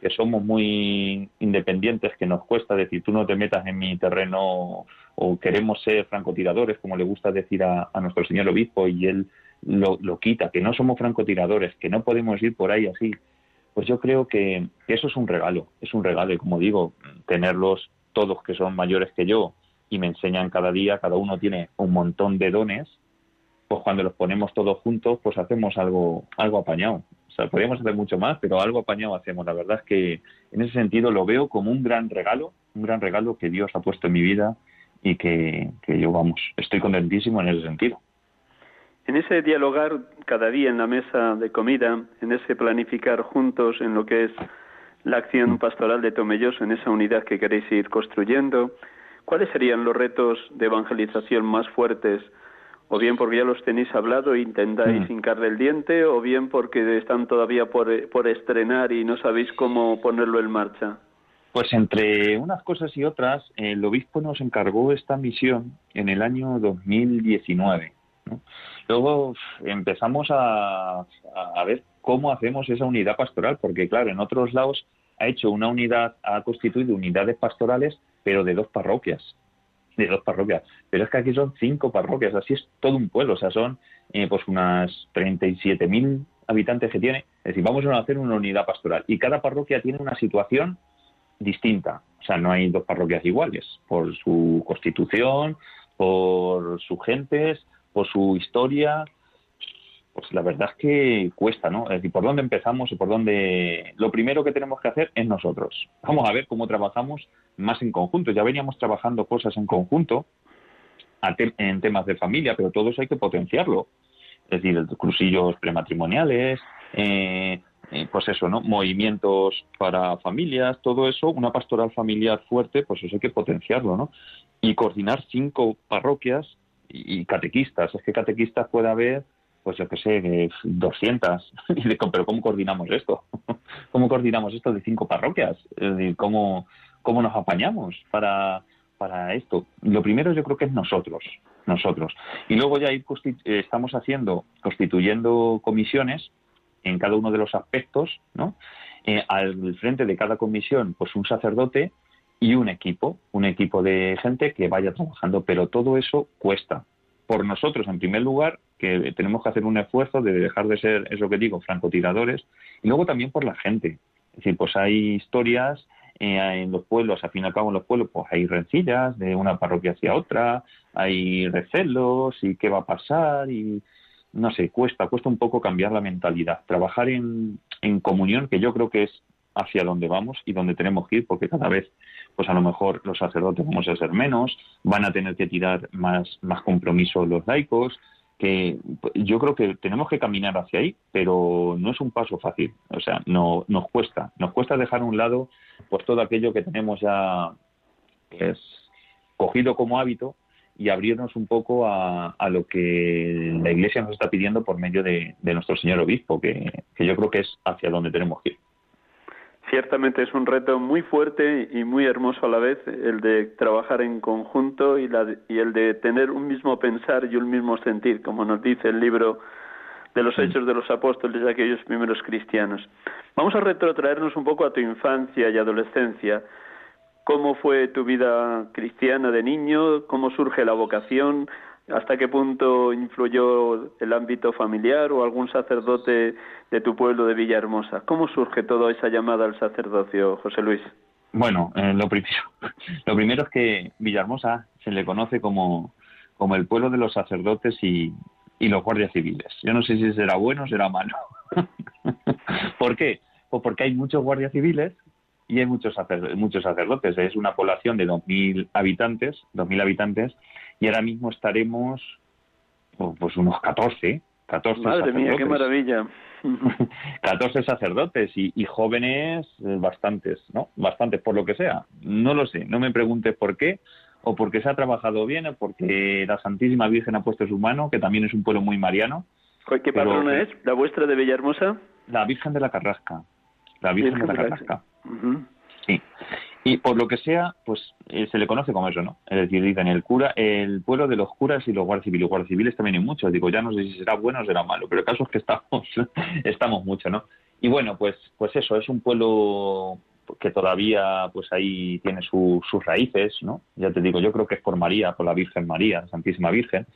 que somos muy independientes, que nos cuesta decir, tú no te metas en mi terreno o queremos ser francotiradores, como le gusta decir a, nuestro señor obispo, y él lo, quita, que no somos francotiradores, que no podemos ir por ahí así. Pues yo creo que, eso es un regalo, es un regalo, y como digo, tenerlos todos que son mayores que yo y me enseñan cada día, cada uno tiene un montón de dones, pues cuando los ponemos todos juntos, pues hacemos algo, algo apañado. O sea, podríamos hacer mucho más, pero algo apañado hacemos. La verdad es que en ese sentido lo veo como un gran regalo, un gran regalo que Dios ha puesto en mi vida y que, yo, vamos, estoy contentísimo en ese sentido.
En ese dialogar cada día en la mesa de comida, en ese planificar juntos en lo que es la acción pastoral de Tomelloso, en esa unidad que queréis ir construyendo, ¿cuáles serían los retos de evangelización más fuertes o bien porque ya los tenéis hablado e intentáis mm. hincarle el diente, o bien porque están todavía por, por estrenar y no sabéis cómo ponerlo en marcha.
Pues entre unas cosas y otras, el obispo nos encargó esta misión en el año 2019. Luego empezamos a, a, ver cómo hacemos esa unidad pastoral, porque claro, en otros lados ha hecho una unidad, ha constituido unidades pastorales, pero de dos parroquias de dos parroquias. Pero es que aquí son cinco parroquias, así es todo un pueblo, o sea, son eh, pues unas 37.000 habitantes que tiene. Es decir, vamos a hacer una unidad pastoral y cada parroquia tiene una situación distinta. O sea, no hay dos parroquias iguales por su constitución, por sus gentes, por su historia, pues la verdad es que cuesta, ¿no? Es decir, por dónde empezamos y por dónde... Lo primero que tenemos que hacer es nosotros. Vamos a ver cómo trabajamos más en conjunto. Ya veníamos trabajando cosas en conjunto en temas de familia, pero todo eso hay que potenciarlo. Es decir, cursillos prematrimoniales, eh, eh, pues eso, ¿no? Movimientos para familias, todo eso, una pastoral familiar fuerte, pues eso hay que potenciarlo, ¿no? Y coordinar cinco parroquias y catequistas. Es que catequistas puede haber pues yo qué sé, 200. Pero ¿cómo coordinamos esto? ¿Cómo coordinamos esto de cinco parroquias? Es ¿cómo, cómo nos apañamos para, para esto? Lo primero yo creo que es nosotros, nosotros. Y luego ya ir eh, estamos haciendo, constituyendo comisiones en cada uno de los aspectos, ¿no? Eh, al frente de cada comisión, pues un sacerdote y un equipo, un equipo de gente que vaya trabajando, pero todo eso cuesta. Por nosotros, en primer lugar, que tenemos que hacer un esfuerzo de dejar de ser, eso que digo, francotiradores, y luego también por la gente. Es decir, pues hay historias eh, en los pueblos, al fin y al cabo en los pueblos, pues hay rencillas de una parroquia hacia otra, hay recelos y qué va a pasar y no sé, cuesta, cuesta un poco cambiar la mentalidad, trabajar en, en comunión, que yo creo que es hacia donde vamos y donde tenemos que ir, porque cada vez, pues a lo mejor los sacerdotes vamos a ser menos, van a tener que tirar más, más compromiso los laicos, que yo creo que tenemos que caminar hacia ahí, pero no es un paso fácil, o sea, no nos cuesta, nos cuesta dejar a un lado pues todo aquello que tenemos ya es cogido como hábito y abrirnos un poco a, lo que la Iglesia nos está pidiendo por medio de, nuestro señor obispo, que, que yo creo que es hacia donde tenemos que ir.
Ciertamente es un reto muy fuerte y muy hermoso a la vez el de trabajar en conjunto y, la, y el de tener un mismo pensar y un mismo sentir, como nos dice el libro de los Hechos de los Apóstoles de aquellos primeros cristianos. Vamos a retrotraernos un poco a tu infancia y adolescencia. ¿Cómo fue tu vida cristiana de niño? ¿Cómo surge la vocación? ¿Hasta qué punto influyó el ámbito familiar o algún sacerdote de tu pueblo de Villahermosa? ¿Cómo surge toda esa llamada al sacerdocio, José Luis?
Bueno, eh, lo, primero, lo primero es que Villahermosa se le conoce como, como el pueblo de los sacerdotes y, y los guardias civiles. Yo no sé si será bueno o será malo. ¿Por qué? Pues porque hay muchos guardias civiles y hay muchos, muchos sacerdotes. Es una población de 2.000 habitantes, 2.000 habitantes, y ahora mismo estaremos oh, pues unos 14, 14
Madre mía, qué maravilla.
14 sacerdotes y, jóvenes eh, bastantes, ¿no? Bastantes, por lo que sea. No lo sé, no me preguntes por qué, o porque se ha trabajado bien, o porque la Santísima Virgen ha puesto su mano, que también es un pueblo muy mariano.
¿Qué patrona es? ¿La vuestra de Villahermosa?
La Virgen de la Carrasca. La Virgen, de la Carrasca. Sí. Y por lo que sea, pues eh, se le conoce como eso, ¿no? Es decir, dicen el cura, el pueblo de los curas y los guardias civiles. Guardias civiles también hay muchos. Digo, ya no sé si será bueno o será malo, pero el caso es que estamos, estamos mucho, ¿no? Y bueno, pues, pues eso, es un pueblo que todavía, pues ahí tiene sus raíces, ¿no? Ya te digo, yo creo que es por María, por la Virgen María, Santísima Virgen,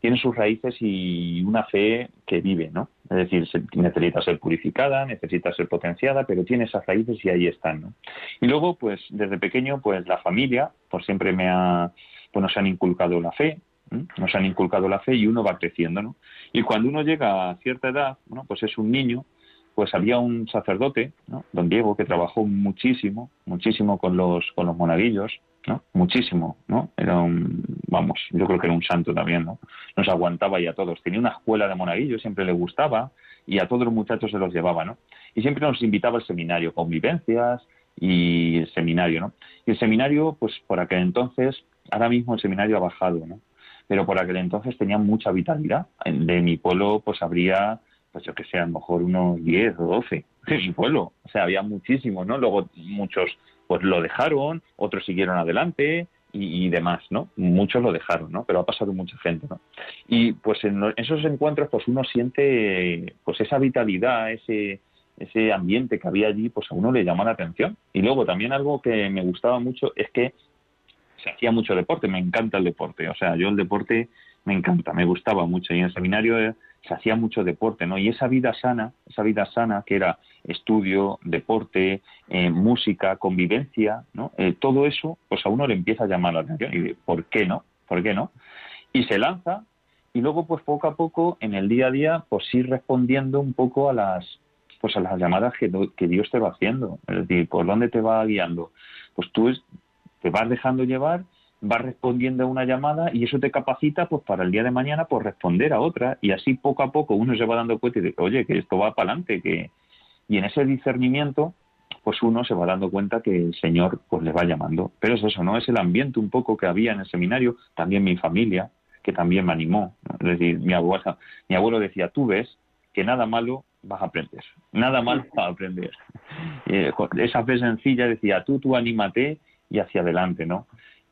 tiene sus raíces y una fe que vive, ¿no? Es decir, necesita ser purificada, necesita ser potenciada, pero tiene esas raíces y ahí están, ¿no? Y luego, pues, desde pequeño, pues la familia, pues siempre me ha, pues nos han inculcado la fe, nos han inculcado la fe y uno va creciendo, ¿no? Y cuando uno llega a cierta edad, ¿no? pues es un niño, pues había un sacerdote, ¿no? don Diego, que trabajó muchísimo, muchísimo con los, con los monaguillos, ¿no? Muchísimo, ¿no? Era un, vamos, yo creo que era un santo también, ¿no? Nos aguantaba y a todos. Tenía una escuela de monaguillos, siempre le gustaba y a todos los muchachos se los llevaba, ¿no? Y siempre nos invitaba al seminario, convivencias y el seminario, ¿no? Y el seminario, pues por aquel entonces, ahora mismo el seminario ha bajado, ¿no? Pero por aquel entonces tenía mucha vitalidad. De mi pueblo, pues habría, pues yo que sé, a lo mejor unos 10 o 12 de mi pueblo. O sea, había muchísimos, ¿no? Luego muchos pues lo dejaron, otros siguieron adelante y, demás, ¿no? Muchos lo dejaron, ¿no? Pero ha pasado mucha gente, ¿no? Y pues en esos encuentros pues uno siente pues esa vitalidad, ese ese ambiente que había allí, pues a uno le llama la atención. Y luego también algo que me gustaba mucho es que se hacía mucho deporte, me encanta el deporte, o sea, yo el deporte me encanta, me gustaba mucho y en el seminario se hacía mucho deporte, ¿no? Y esa vida sana, esa vida sana que era estudio, deporte, eh, música, convivencia, ¿no? Eh, todo eso, pues a uno le empieza a llamar la atención y ¿por qué no? ¿Por qué no? Y se lanza y luego pues poco a poco en el día a día pues ir respondiendo un poco a las pues a las llamadas que, que Dios te va haciendo, es decir, por dónde te va guiando. Pues tú te vas dejando llevar vas respondiendo a una llamada y eso te capacita pues para el día de mañana pues responder a otra y así poco a poco uno se va dando cuenta y dice, oye, que esto va para adelante, que y en ese discernimiento pues uno se va dando cuenta que el Señor pues le va llamando. Pero es eso, ¿no? Es el ambiente un poco que había en el seminario, también mi familia, que también me animó. Es decir, mi abuela, mi abuelo decía, tú ves que nada malo vas a aprender, nada malo vas a aprender. Eh, esa fe sencilla decía, tú, tú anímate y hacia adelante, ¿no?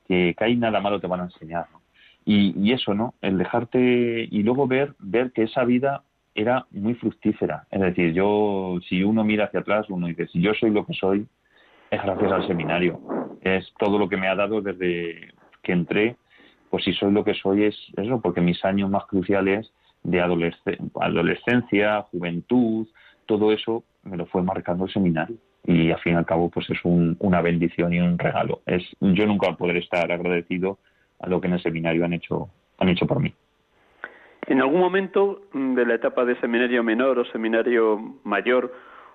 Que, que ahí nada malo te van a enseñar. Y, eso, ¿no? El dejarte y luego ver, ver que esa vida era muy fructífera. Es decir, yo, si uno mira hacia atrás, uno dice, si yo soy lo que soy, es gracias al seminario. es todo lo que me ha dado desde que entré, pues si soy lo que soy es eso, porque mis años más cruciales de adolescencia, juventud, todo eso me lo fue marcando el seminario y al fin y al cabo pues es una bendición y un regalo. Es yo nunca podré estar agradecido a lo que en el seminario han hecho han hecho por mí.
En algún momento de la etapa de seminario menor o seminario mayor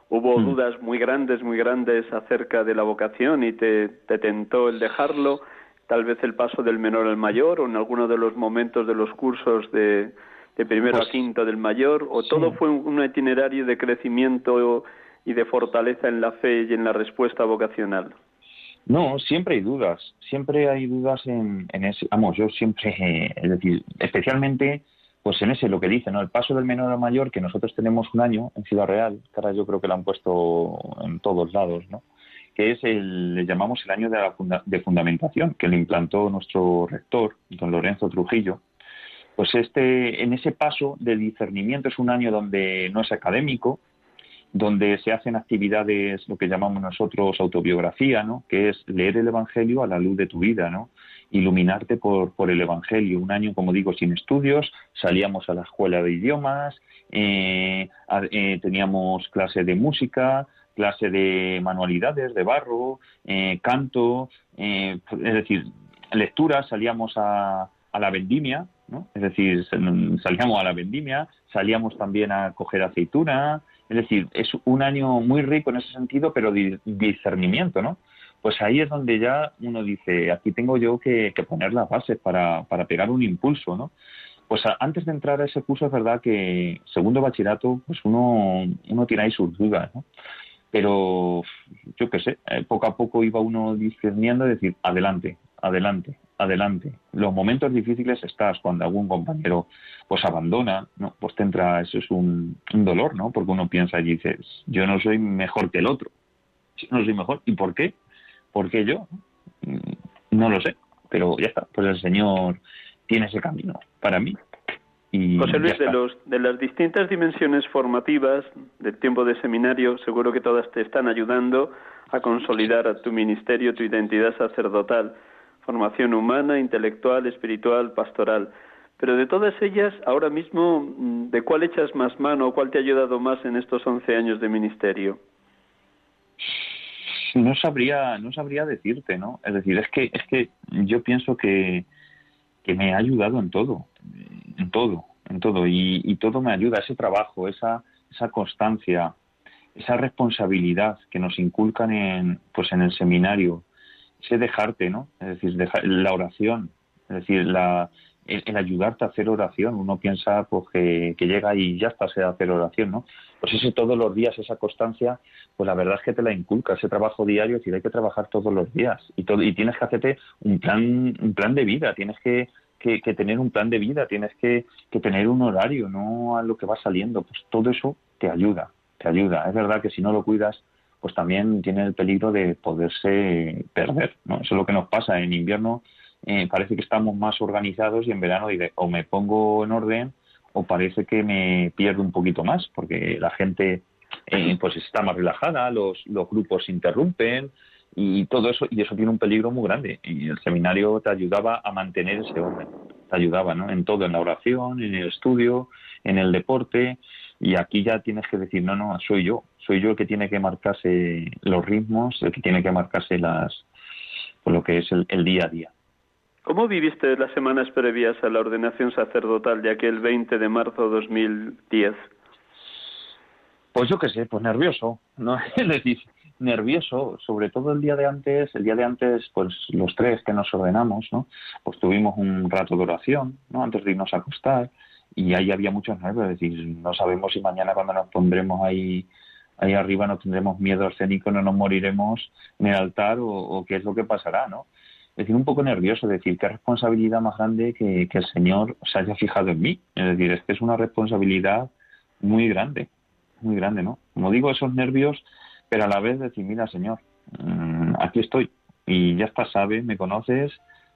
hubo mm. dudas muy grandes, muy grandes acerca de la vocación y te, te tentó el dejarlo, tal vez el paso del menor al mayor o en alguno de los momentos de los cursos de, de primero a pues quinto del mayor, o todo fue un itinerario de crecimiento y de fortaleza en la fe y en la respuesta vocacional?
No, siempre hay dudas, siempre hay dudas en, en ese, vamos, yo siempre, eh, es decir, especialmente pues en ese lo que dice, ¿no? El paso del menor al mayor, que nosotros tenemos un año en Ciudad Real, que ahora yo creo que lo han puesto en todos lados, ¿no? Que es el, le llamamos el año de, la de fundamentación, que lo implantó nuestro rector, don Lorenzo Trujillo, pues este, en ese paso de discernimiento es un año donde no es académico, donde se hacen actividades, lo que llamamos nosotros autobiografía, ¿no? que es leer el Evangelio a la luz de tu vida, ¿no? iluminarte por, por el Evangelio. Un año, como digo, sin estudios, salíamos a la escuela de idiomas, eh, eh, teníamos clase de música, clase de manualidades, de barro, eh, canto, es decir, lectura, salíamos a, a la vendimia, es decir, salíamos a la vendimia, salíamos también a coger aceituna, es decir, es un año muy rico en ese sentido, pero de discernimiento, ¿no? Pues ahí es donde ya uno dice, aquí tengo yo que, poner las bases para, para pegar un impulso, ¿no? Pues antes de entrar a ese curso es verdad que segundo bachillerato, pues uno, uno tiene ahí sus dudas, ¿no? Pero yo qué sé, eh, poco a poco iba uno discerniendo y decir, adelante, adelante, adelante. Los momentos difíciles estás cuando algún compañero pues abandona, ¿no? Pues te entra, eso es un, dolor, ¿no? Porque uno piensa y dices, yo no soy mejor que el otro. Yo no soy mejor. ¿Y por qué? ¿Por qué yo? No lo sé. Pero ya está, pues el Señor tiene ese camino para mí.
Y José Luis, de, los, de las distintas dimensiones formativas del tiempo de seminario, seguro que todas te están ayudando a consolidar a tu ministerio, tu identidad sacerdotal formación humana, intelectual, espiritual, pastoral. Pero de todas ellas, ahora mismo, mm, ¿de cuál echas más mano o cuál te ha ayudado más en estos 11 años de ministerio?
No sabría, no sabría decirte, ¿no? Es decir, es que, es que yo pienso que, que me ha ayudado en todo, en todo, en todo, y, y todo me ayuda, ese trabajo, esa, esa constancia, esa responsabilidad que nos inculcan en, pues en el seminario, sé dejarte, ¿no? Es decir, la oración, es decir, la, el, ayudarte a hacer oración. Uno piensa pues que, llega y ya está, se hacer oración, ¿no? Pues ese todos los días, esa constancia, pues la verdad es que te la inculca, ese trabajo diario, es decir, hay que trabajar todos los días y, todo, y tienes que hacerte un plan, un plan de vida, tienes que, que, tener un plan de vida, tienes que, que tener un horario, no a lo que va saliendo, pues todo eso te ayuda, te ayuda. Es verdad que si no lo cuidas, pues también tiene el peligro de poderse perder. ¿no? Eso es lo que nos pasa. En invierno eh, parece que estamos más organizados y en verano o me pongo en orden o parece que me pierdo un poquito más porque la gente eh, pues está más relajada, los, los grupos se interrumpen y todo eso y eso tiene un peligro muy grande y el seminario te ayudaba a mantener ese orden te ayudaba ¿no? en todo en la oración en el estudio en el deporte y aquí ya tienes que decir, no, no, soy yo, soy yo el que tiene que marcarse los ritmos, el que tiene que marcarse las, por lo que es el, día a día.
¿Cómo viviste las semanas previas a la ordenación sacerdotal de aquel 20 de marzo de 2010?
Pues yo qué sé, pues nervioso, ¿no? es decir, nervioso, sobre todo el día de antes, el día de antes, pues los tres que nos ordenamos, ¿no? Pues tuvimos un rato de oración, ¿no? Antes de irnos a acostar, y ahí había muchos nervios, es decir, no sabemos si mañana cuando nos pondremos ahí ahí arriba no tendremos miedo escénico, no nos moriremos en el altar o, qué es lo que pasará, ¿no? Es decir, un poco nervioso, es decir, qué responsabilidad más grande que, que el Señor se haya fijado en mí. Es decir, es que es una responsabilidad muy grande, muy grande, ¿no? Como digo, esos nervios, pero a la vez decir, mira, Señor, mm, aquí estoy y ya está, sabes, me conoces,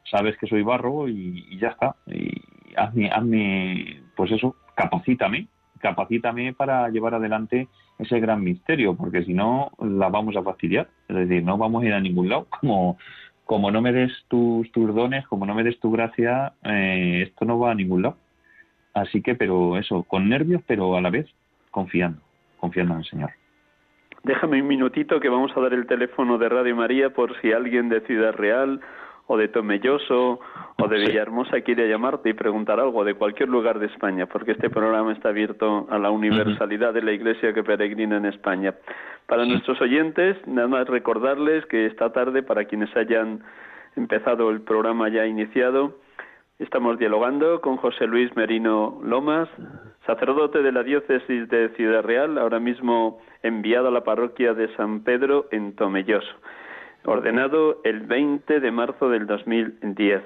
sabes que soy barro y, ya está. Y hazme, hazme, pues eso, capacítame, capacítame para llevar adelante ese gran misterio, porque si no, la vamos a fastidiar. Es decir, no vamos a ir a ningún lado. Como, como no me des tus, tus dones, como no me des tu gracia, eh, esto no va a ningún lado. Así que, pero eso, con nervios, pero a la vez confiando, confiando en el Señor.
Déjame un minutito que vamos a dar el teléfono de Radio María por si alguien de Ciudad Real o de Tomelloso o de Villahermosa quiere llamarte y preguntar algo de cualquier lugar de España, porque este programa está abierto a la universalidad de la Iglesia que peregrina en España. Para nuestros oyentes, nada más recordarles que esta tarde, para quienes hayan empezado el programa ya iniciado, estamos dialogando con José Luis Merino Lomas, sacerdote de la diócesis de Ciudad Real, ahora mismo enviado a la parroquia de San Pedro en Tomelloso ordenado el 20 de marzo del 2010.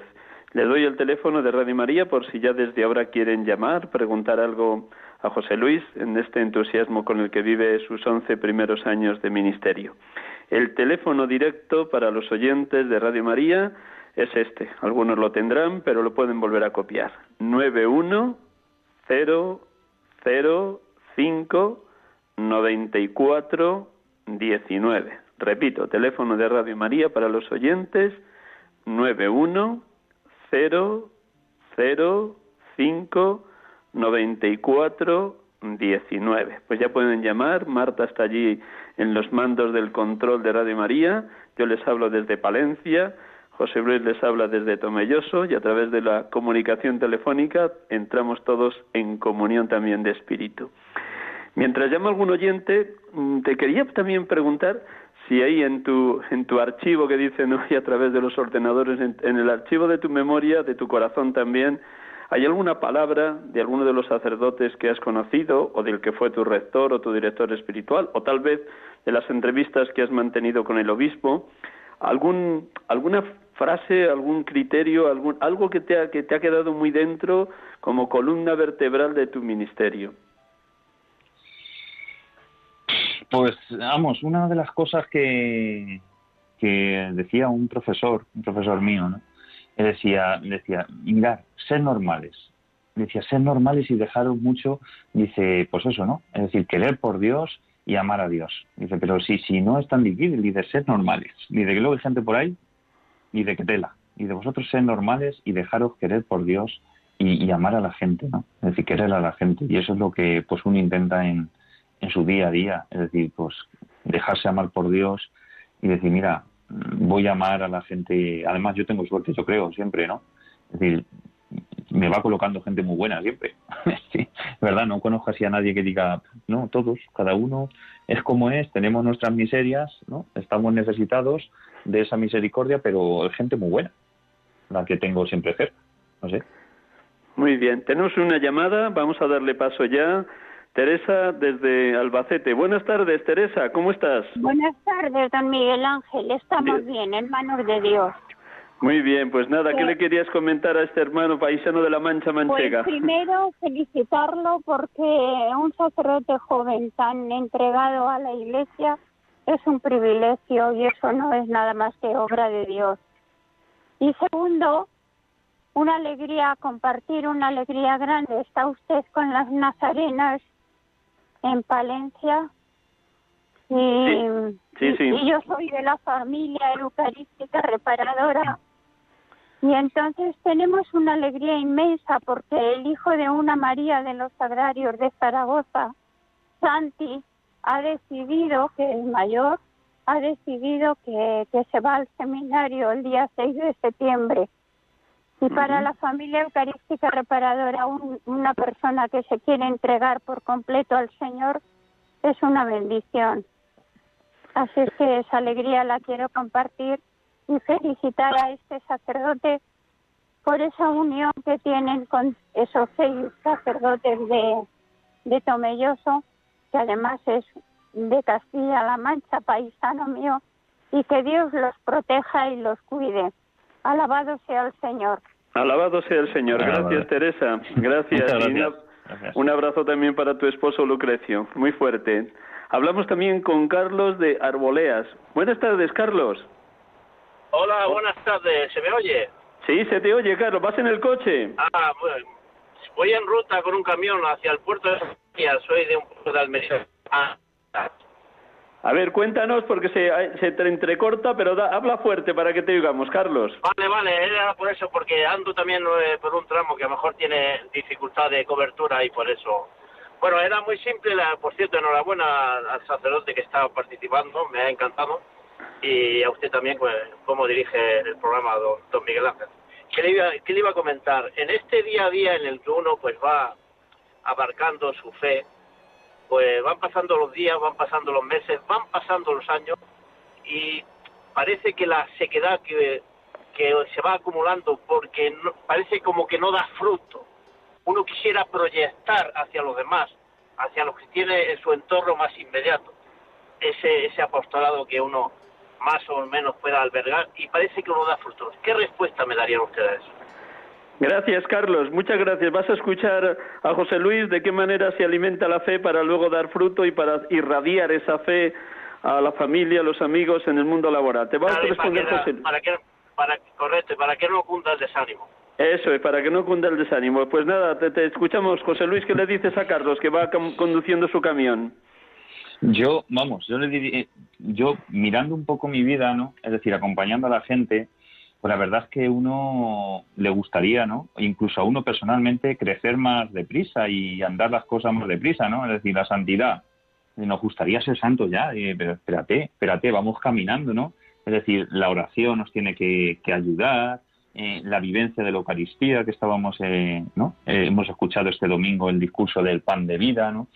Le doy el teléfono de Radio María por si ya desde ahora quieren llamar, preguntar algo a José Luis en este entusiasmo con el que vive sus once primeros años de ministerio. El teléfono directo para los oyentes de Radio María es este. Algunos lo tendrán, pero lo pueden volver a copiar. 91005 94 19. Repito, teléfono de Radio María para los oyentes 910059419. Pues ya pueden llamar, Marta está allí en los mandos del control de Radio María, yo les hablo desde Palencia, José Luis les habla desde Tomelloso y a través de la comunicación telefónica entramos todos en comunión también de espíritu. Mientras llama algún oyente, mm, te quería también preguntar si ahí en tu, en tu archivo que dicen hoy a través de los ordenadores, en, el archivo de tu memoria, de tu corazón también, ¿hay alguna palabra de alguno de los sacerdotes que has conocido o del que fue tu rector o tu director espiritual o tal vez de las entrevistas que has mantenido con el obispo? ¿Algún, ¿Alguna frase, algún criterio, algún, algo que te, ha, que te ha quedado muy dentro como columna vertebral de tu ministerio?
Pues vamos, una de las cosas que, que decía un profesor, un profesor mío, ¿no? decía, decía, mirad, ser normales. Decía, ser normales y dejaros mucho, dice, pues eso, ¿no? Es decir, querer por Dios y amar a Dios. Dice, pero si, si no es tan difícil, dice, ser normales. Dice que luego hay gente por ahí, y de tela. Y de vosotros ser normales y dejaros querer por Dios y, y, amar a la gente, ¿no? Es decir, querer a la gente. Y eso es lo que pues uno intenta en, en su día a día. Es decir, pues dejarse amar por Dios y decir, mira, voy a amar a la gente. Además, yo tengo suerte, yo creo, siempre, ¿no? Es decir, me va colocando gente muy buena siempre. sí, ¿verdad? No conozco así a nadie que diga, no, todos, cada uno es como es, tenemos nuestras miserias, ¿no? Estamos necesitados de esa misericordia, pero es gente muy buena, la que tengo siempre cerca, no sé.
Muy bien, tenemos una llamada, vamos a darle paso ya. Teresa desde Albacete. Buenas tardes, Teresa, ¿cómo estás?
Buenas tardes, don Miguel Ángel. Estamos bien, en manos de Dios.
Muy bien, pues nada, ¿qué le querías comentar a este hermano paisano de la Mancha Manchega?
Pues primero felicitarlo porque un sacerdote joven tan entregado a la Iglesia es un privilegio y eso no es nada más que obra de Dios. Y segundo, una alegría compartir, una alegría grande. Está usted con las nazarenas en Palencia. Y, yo soy de la familia eucarística reparadora. Y entonces tenemos una alegría inmensa porque el hijo de una María de los Sagrarios de Zaragoza, Santi, ha decidido que el mayor ha decidido que, que se va al seminario el día 6 de septiembre. Y para la familia eucarística reparadora, una persona que se quiere entregar por completo al Señor es una bendición. Así es que esa alegría la quiero compartir y felicitar a este sacerdote por esa unión que tienen con esos seis sacerdotes de, de Tomelloso, que además es de Castilla-La Mancha, paisano mío, y que Dios los proteja y los cuide. Alabado sea el Señor.
Alabado sea el Señor. Gracias, Teresa. Gracias. un abrazo también para tu esposo Lucrecio. Muy fuerte. Hablamos también con Carlos de Arboleas. Buenas tardes, Carlos.
Hola, buenas tardes. ¿Se me oye?
Sí, se te oye, Carlos. ¿Vas en el coche?
Ah, bueno. Voy en ruta con un camión hacia el puerto de soy de un pueblo de Almería.
A ver, cuéntanos porque se, se te entrecorta, pero da- habla fuerte para que te oigamos, Carlos.
Vale, vale, era por eso, porque ando también eh, por un tramo que a lo mejor tiene dificultad de cobertura y por eso. Bueno, era muy simple, la- por cierto, enhorabuena al sacerdote que estaba participando, me ha encantado, y a usted también, pues, cómo dirige el programa, don, don Miguel Ángel. ¿Qué le, iba, ¿Qué le iba a comentar? En este día a día en el que uno pues va abarcando su fe, pues van pasando los días, van pasando los meses, van pasando los años y parece que la sequedad que, que se va acumulando porque parece como que no da fruto. Uno quisiera proyectar hacia los demás, hacia los que tiene en su entorno más inmediato, ese, ese apostolado que uno más o menos pueda albergar y parece que no da frutos. ¿Qué respuesta me darían ustedes a eso?
Gracias, Carlos. Muchas gracias. Vas a escuchar a José Luis de qué manera se alimenta la fe para luego dar fruto y para irradiar esa fe a la familia, a los amigos en el mundo laboral. Te va a
Para, para
responder
que,
José.
para que, para, correcto, para que no cunda el desánimo.
Eso es, para que no cunda el desánimo. Pues nada, te, te escuchamos, José Luis. ¿Qué le dices a Carlos que va conduciendo su camión?
Yo, vamos, yo le diría, yo mirando un poco mi vida, ¿no? Es decir, acompañando a la gente, pues la verdad es que uno le gustaría, ¿no? Incluso a uno personalmente crecer más deprisa y andar las cosas más deprisa, ¿no? Es decir, la santidad. Nos gustaría ser santos ya, eh, pero espérate, espérate, vamos caminando, ¿no? Es decir, la oración nos tiene que, que ayudar, eh, la vivencia de la Eucaristía que estábamos, eh, ¿no? Eh, hemos escuchado este domingo el discurso del pan de vida, ¿no?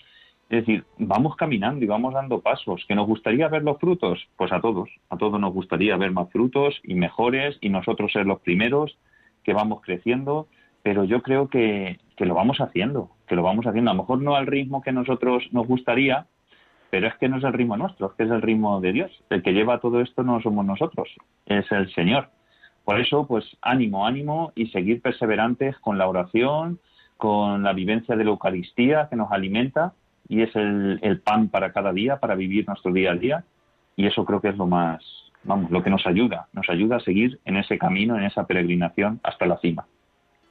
Es decir, vamos caminando y vamos dando pasos. ¿Que nos gustaría ver los frutos? Pues a todos. A todos nos gustaría ver más frutos y mejores y nosotros ser los primeros que vamos creciendo. Pero yo creo que, que lo vamos haciendo, que lo vamos haciendo. A lo mejor no al ritmo que nosotros nos gustaría, pero es que no es el ritmo nuestro, es que es el ritmo de Dios. El que lleva todo esto no somos nosotros, es el Señor. Por eso, pues ánimo, ánimo y seguir perseverantes con la oración, con la vivencia de la Eucaristía que nos alimenta y es el, el pan para cada día, para vivir nuestro día a día. Y eso creo que es lo más, vamos, lo que nos ayuda, nos ayuda a seguir en ese camino, en esa peregrinación hasta la cima.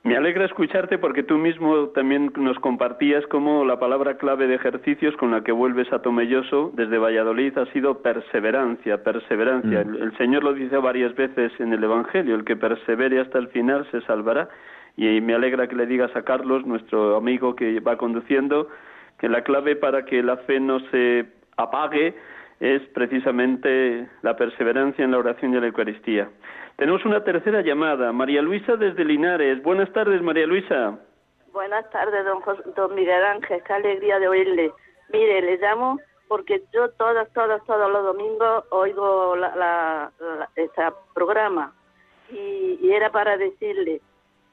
Me alegra escucharte porque tú mismo también nos compartías cómo la palabra clave de ejercicios con la que vuelves a Tomelloso desde Valladolid ha sido perseverancia, perseverancia.
Mm.
El, el Señor lo dice varias veces en el Evangelio, el que persevere hasta el final se salvará. Y me alegra que le digas a Carlos, nuestro amigo que va conduciendo, que la clave para que la fe no se apague es precisamente la perseverancia en la oración y la Eucaristía. Tenemos una tercera llamada, María Luisa desde Linares. Buenas tardes, María Luisa.
Buenas tardes, don, Jos- don Miguel Ángel. Qué alegría de oírle. Mire, le llamo porque yo todos, todos, todos los domingos oigo la, la, la- este programa y era para decirle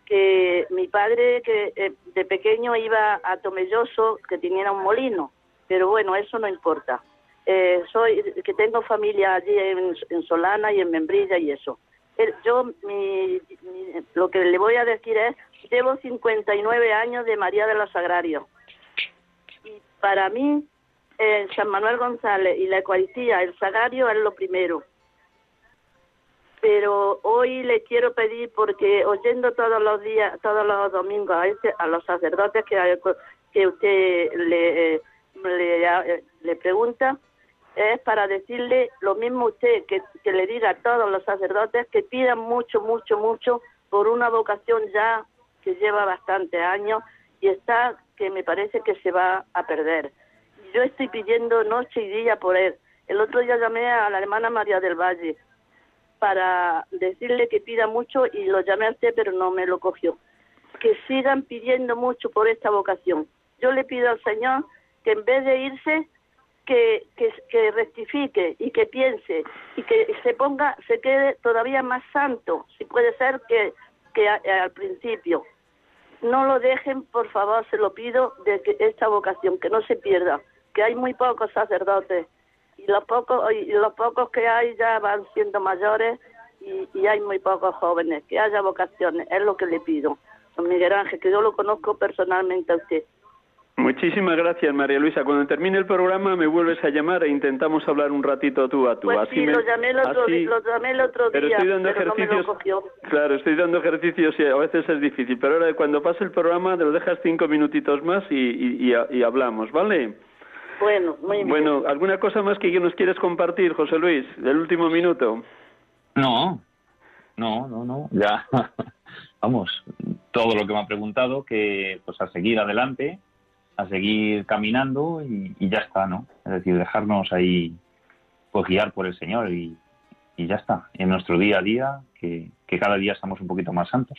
que mi padre que eh, de pequeño iba a Tomelloso, que tenía un molino, pero bueno, eso no importa. Eh, soy que tengo familia allí en, Solana y en Membrilla y eso. Eh, Yo mi, lo que le voy a decir es llevo 59 años de María de los Sagrarios y para mí eh, San Manuel González y la Eucaristía, el Sagrario es lo primero. Pero hoy le quiero pedir porque oyendo todos los días, todos los domingos a, este- a los sacerdotes que, usted le, le, le pregunta, es para decirle lo mismo usted, que, que le diga a todos los sacerdotes que pidan mucho, mucho, mucho por una vocación ya que lleva bastantes años y está que me parece que se va a perder. Yo estoy pidiendo noche y día por él. El otro día llamé a la hermana María del Valle para decirle que pida mucho y lo llamé a usted, pero no me lo cogió. Que sigan pidiendo mucho por esta vocación. Yo le pido al Señor que en vez de irse, que, que, que rectifique y que piense y que se ponga, se quede todavía más santo, si puede ser que, que al principio. No lo dejen, por favor, se lo pido, de que esta vocación, que no se pierda, que hay muy pocos sacerdotes y los pocos, y los pocos que hay ya van siendo mayores y, y hay muy pocos jóvenes, que haya vocaciones, es lo que le pido. Don Miguel Ángel, que yo lo conozco personalmente a usted.
Muchísimas gracias, María Luisa. Cuando termine el programa me vuelves a llamar e intentamos hablar un ratito tú a tú.
Pues sí, lo, llamé el otro,
así-
lo llamé el otro
pero
día,
estoy dando
pero no me lo
claro, estoy dando ejercicios y a veces es difícil. Pero ahora cuando pase el programa te lo dejas cinco minutitos más y, y- y- y hablamos, ¿vale?
Bueno, muy bien.
Bueno, ¿alguna cosa más que nos quieres compartir, José Luis? Del último minuto.
No, no, no, no. Ya, vamos, todo lo que me ha preguntado, que pues a seguir adelante, a seguir caminando y, y ya está, ¿no? Es decir, dejarnos ahí pues guiar por el Señor y, y ya está. En nuestro día a día, que, que cada día estamos un poquito más santos.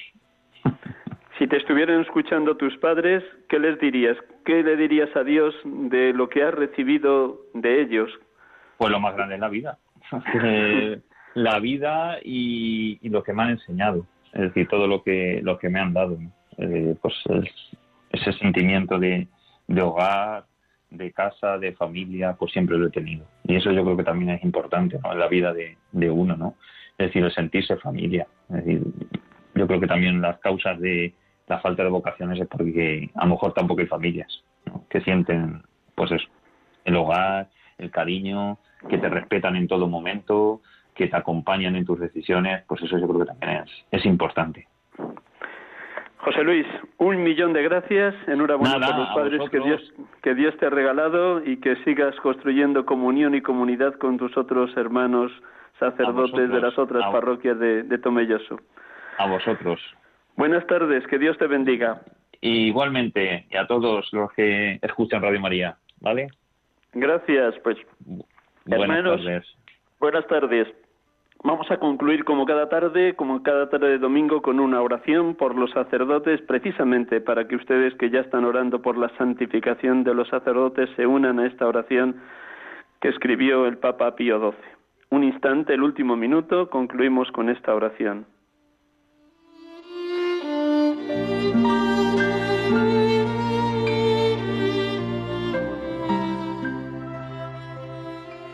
Si te estuvieran escuchando tus padres, ¿qué les dirías? ¿Qué le dirías a Dios de lo que has recibido de ellos?
Pues lo más grande es la vida. Eh, la vida y, lo que me han enseñado. Es decir, todo lo que, lo que me han dado. Eh, pues es- ese sentimiento de, de hogar, de casa, de familia, pues siempre lo he tenido. Y eso yo creo que también es importante ¿no? en la vida de, de uno, ¿no? Es decir, el sentirse familia. Es decir, yo creo que también las causas de la falta de vocaciones es porque a lo mejor tampoco hay familias ¿no? que sienten, pues eso, el hogar, el cariño, que te respetan en todo momento, que te acompañan en tus decisiones, pues eso yo creo que también es, es importante.
José Luis, un millón de gracias. Enhorabuena
Nada,
por los padres que. Dios, que Dios te ha regalado y que sigas construyendo comunión y comunidad con tus otros hermanos sacerdotes
vosotros,
de las otras parroquias de, de Tomelloso.
A vosotros.
Buenas tardes, que Dios te bendiga.
Y igualmente, y a todos los que escuchan Radio María, ¿vale?
Gracias, pues
Buenas
Hermanos.
tardes.
Buenas tardes. Vamos a concluir como cada tarde, como cada tarde de domingo, con una oración por los sacerdotes, precisamente para que ustedes que ya están orando por la santificación de los sacerdotes se unan a esta oración que escribió el Papa Pío XII. Un instante, el último minuto, concluimos con esta oración.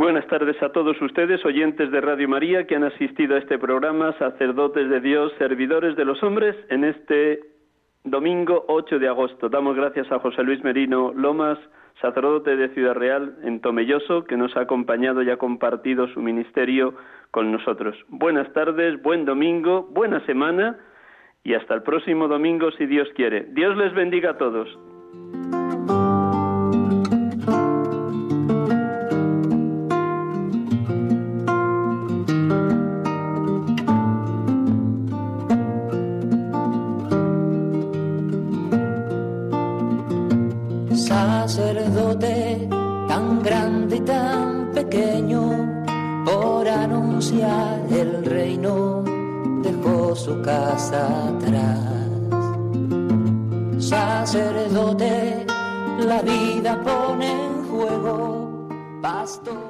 Buenas tardes a todos ustedes, oyentes de Radio María, que han asistido a este programa, sacerdotes de Dios, servidores de los hombres, en este domingo 8 de agosto. Damos gracias a José Luis Merino Lomas, sacerdote de Ciudad Real, en Tomelloso, que nos ha acompañado y ha compartido su ministerio con nosotros. Buenas tardes, buen domingo, buena semana y hasta el próximo domingo, si Dios quiere. Dios les bendiga a todos.
El reino dejó su casa atrás. Sacerdote, la vida pone en juego, pastor.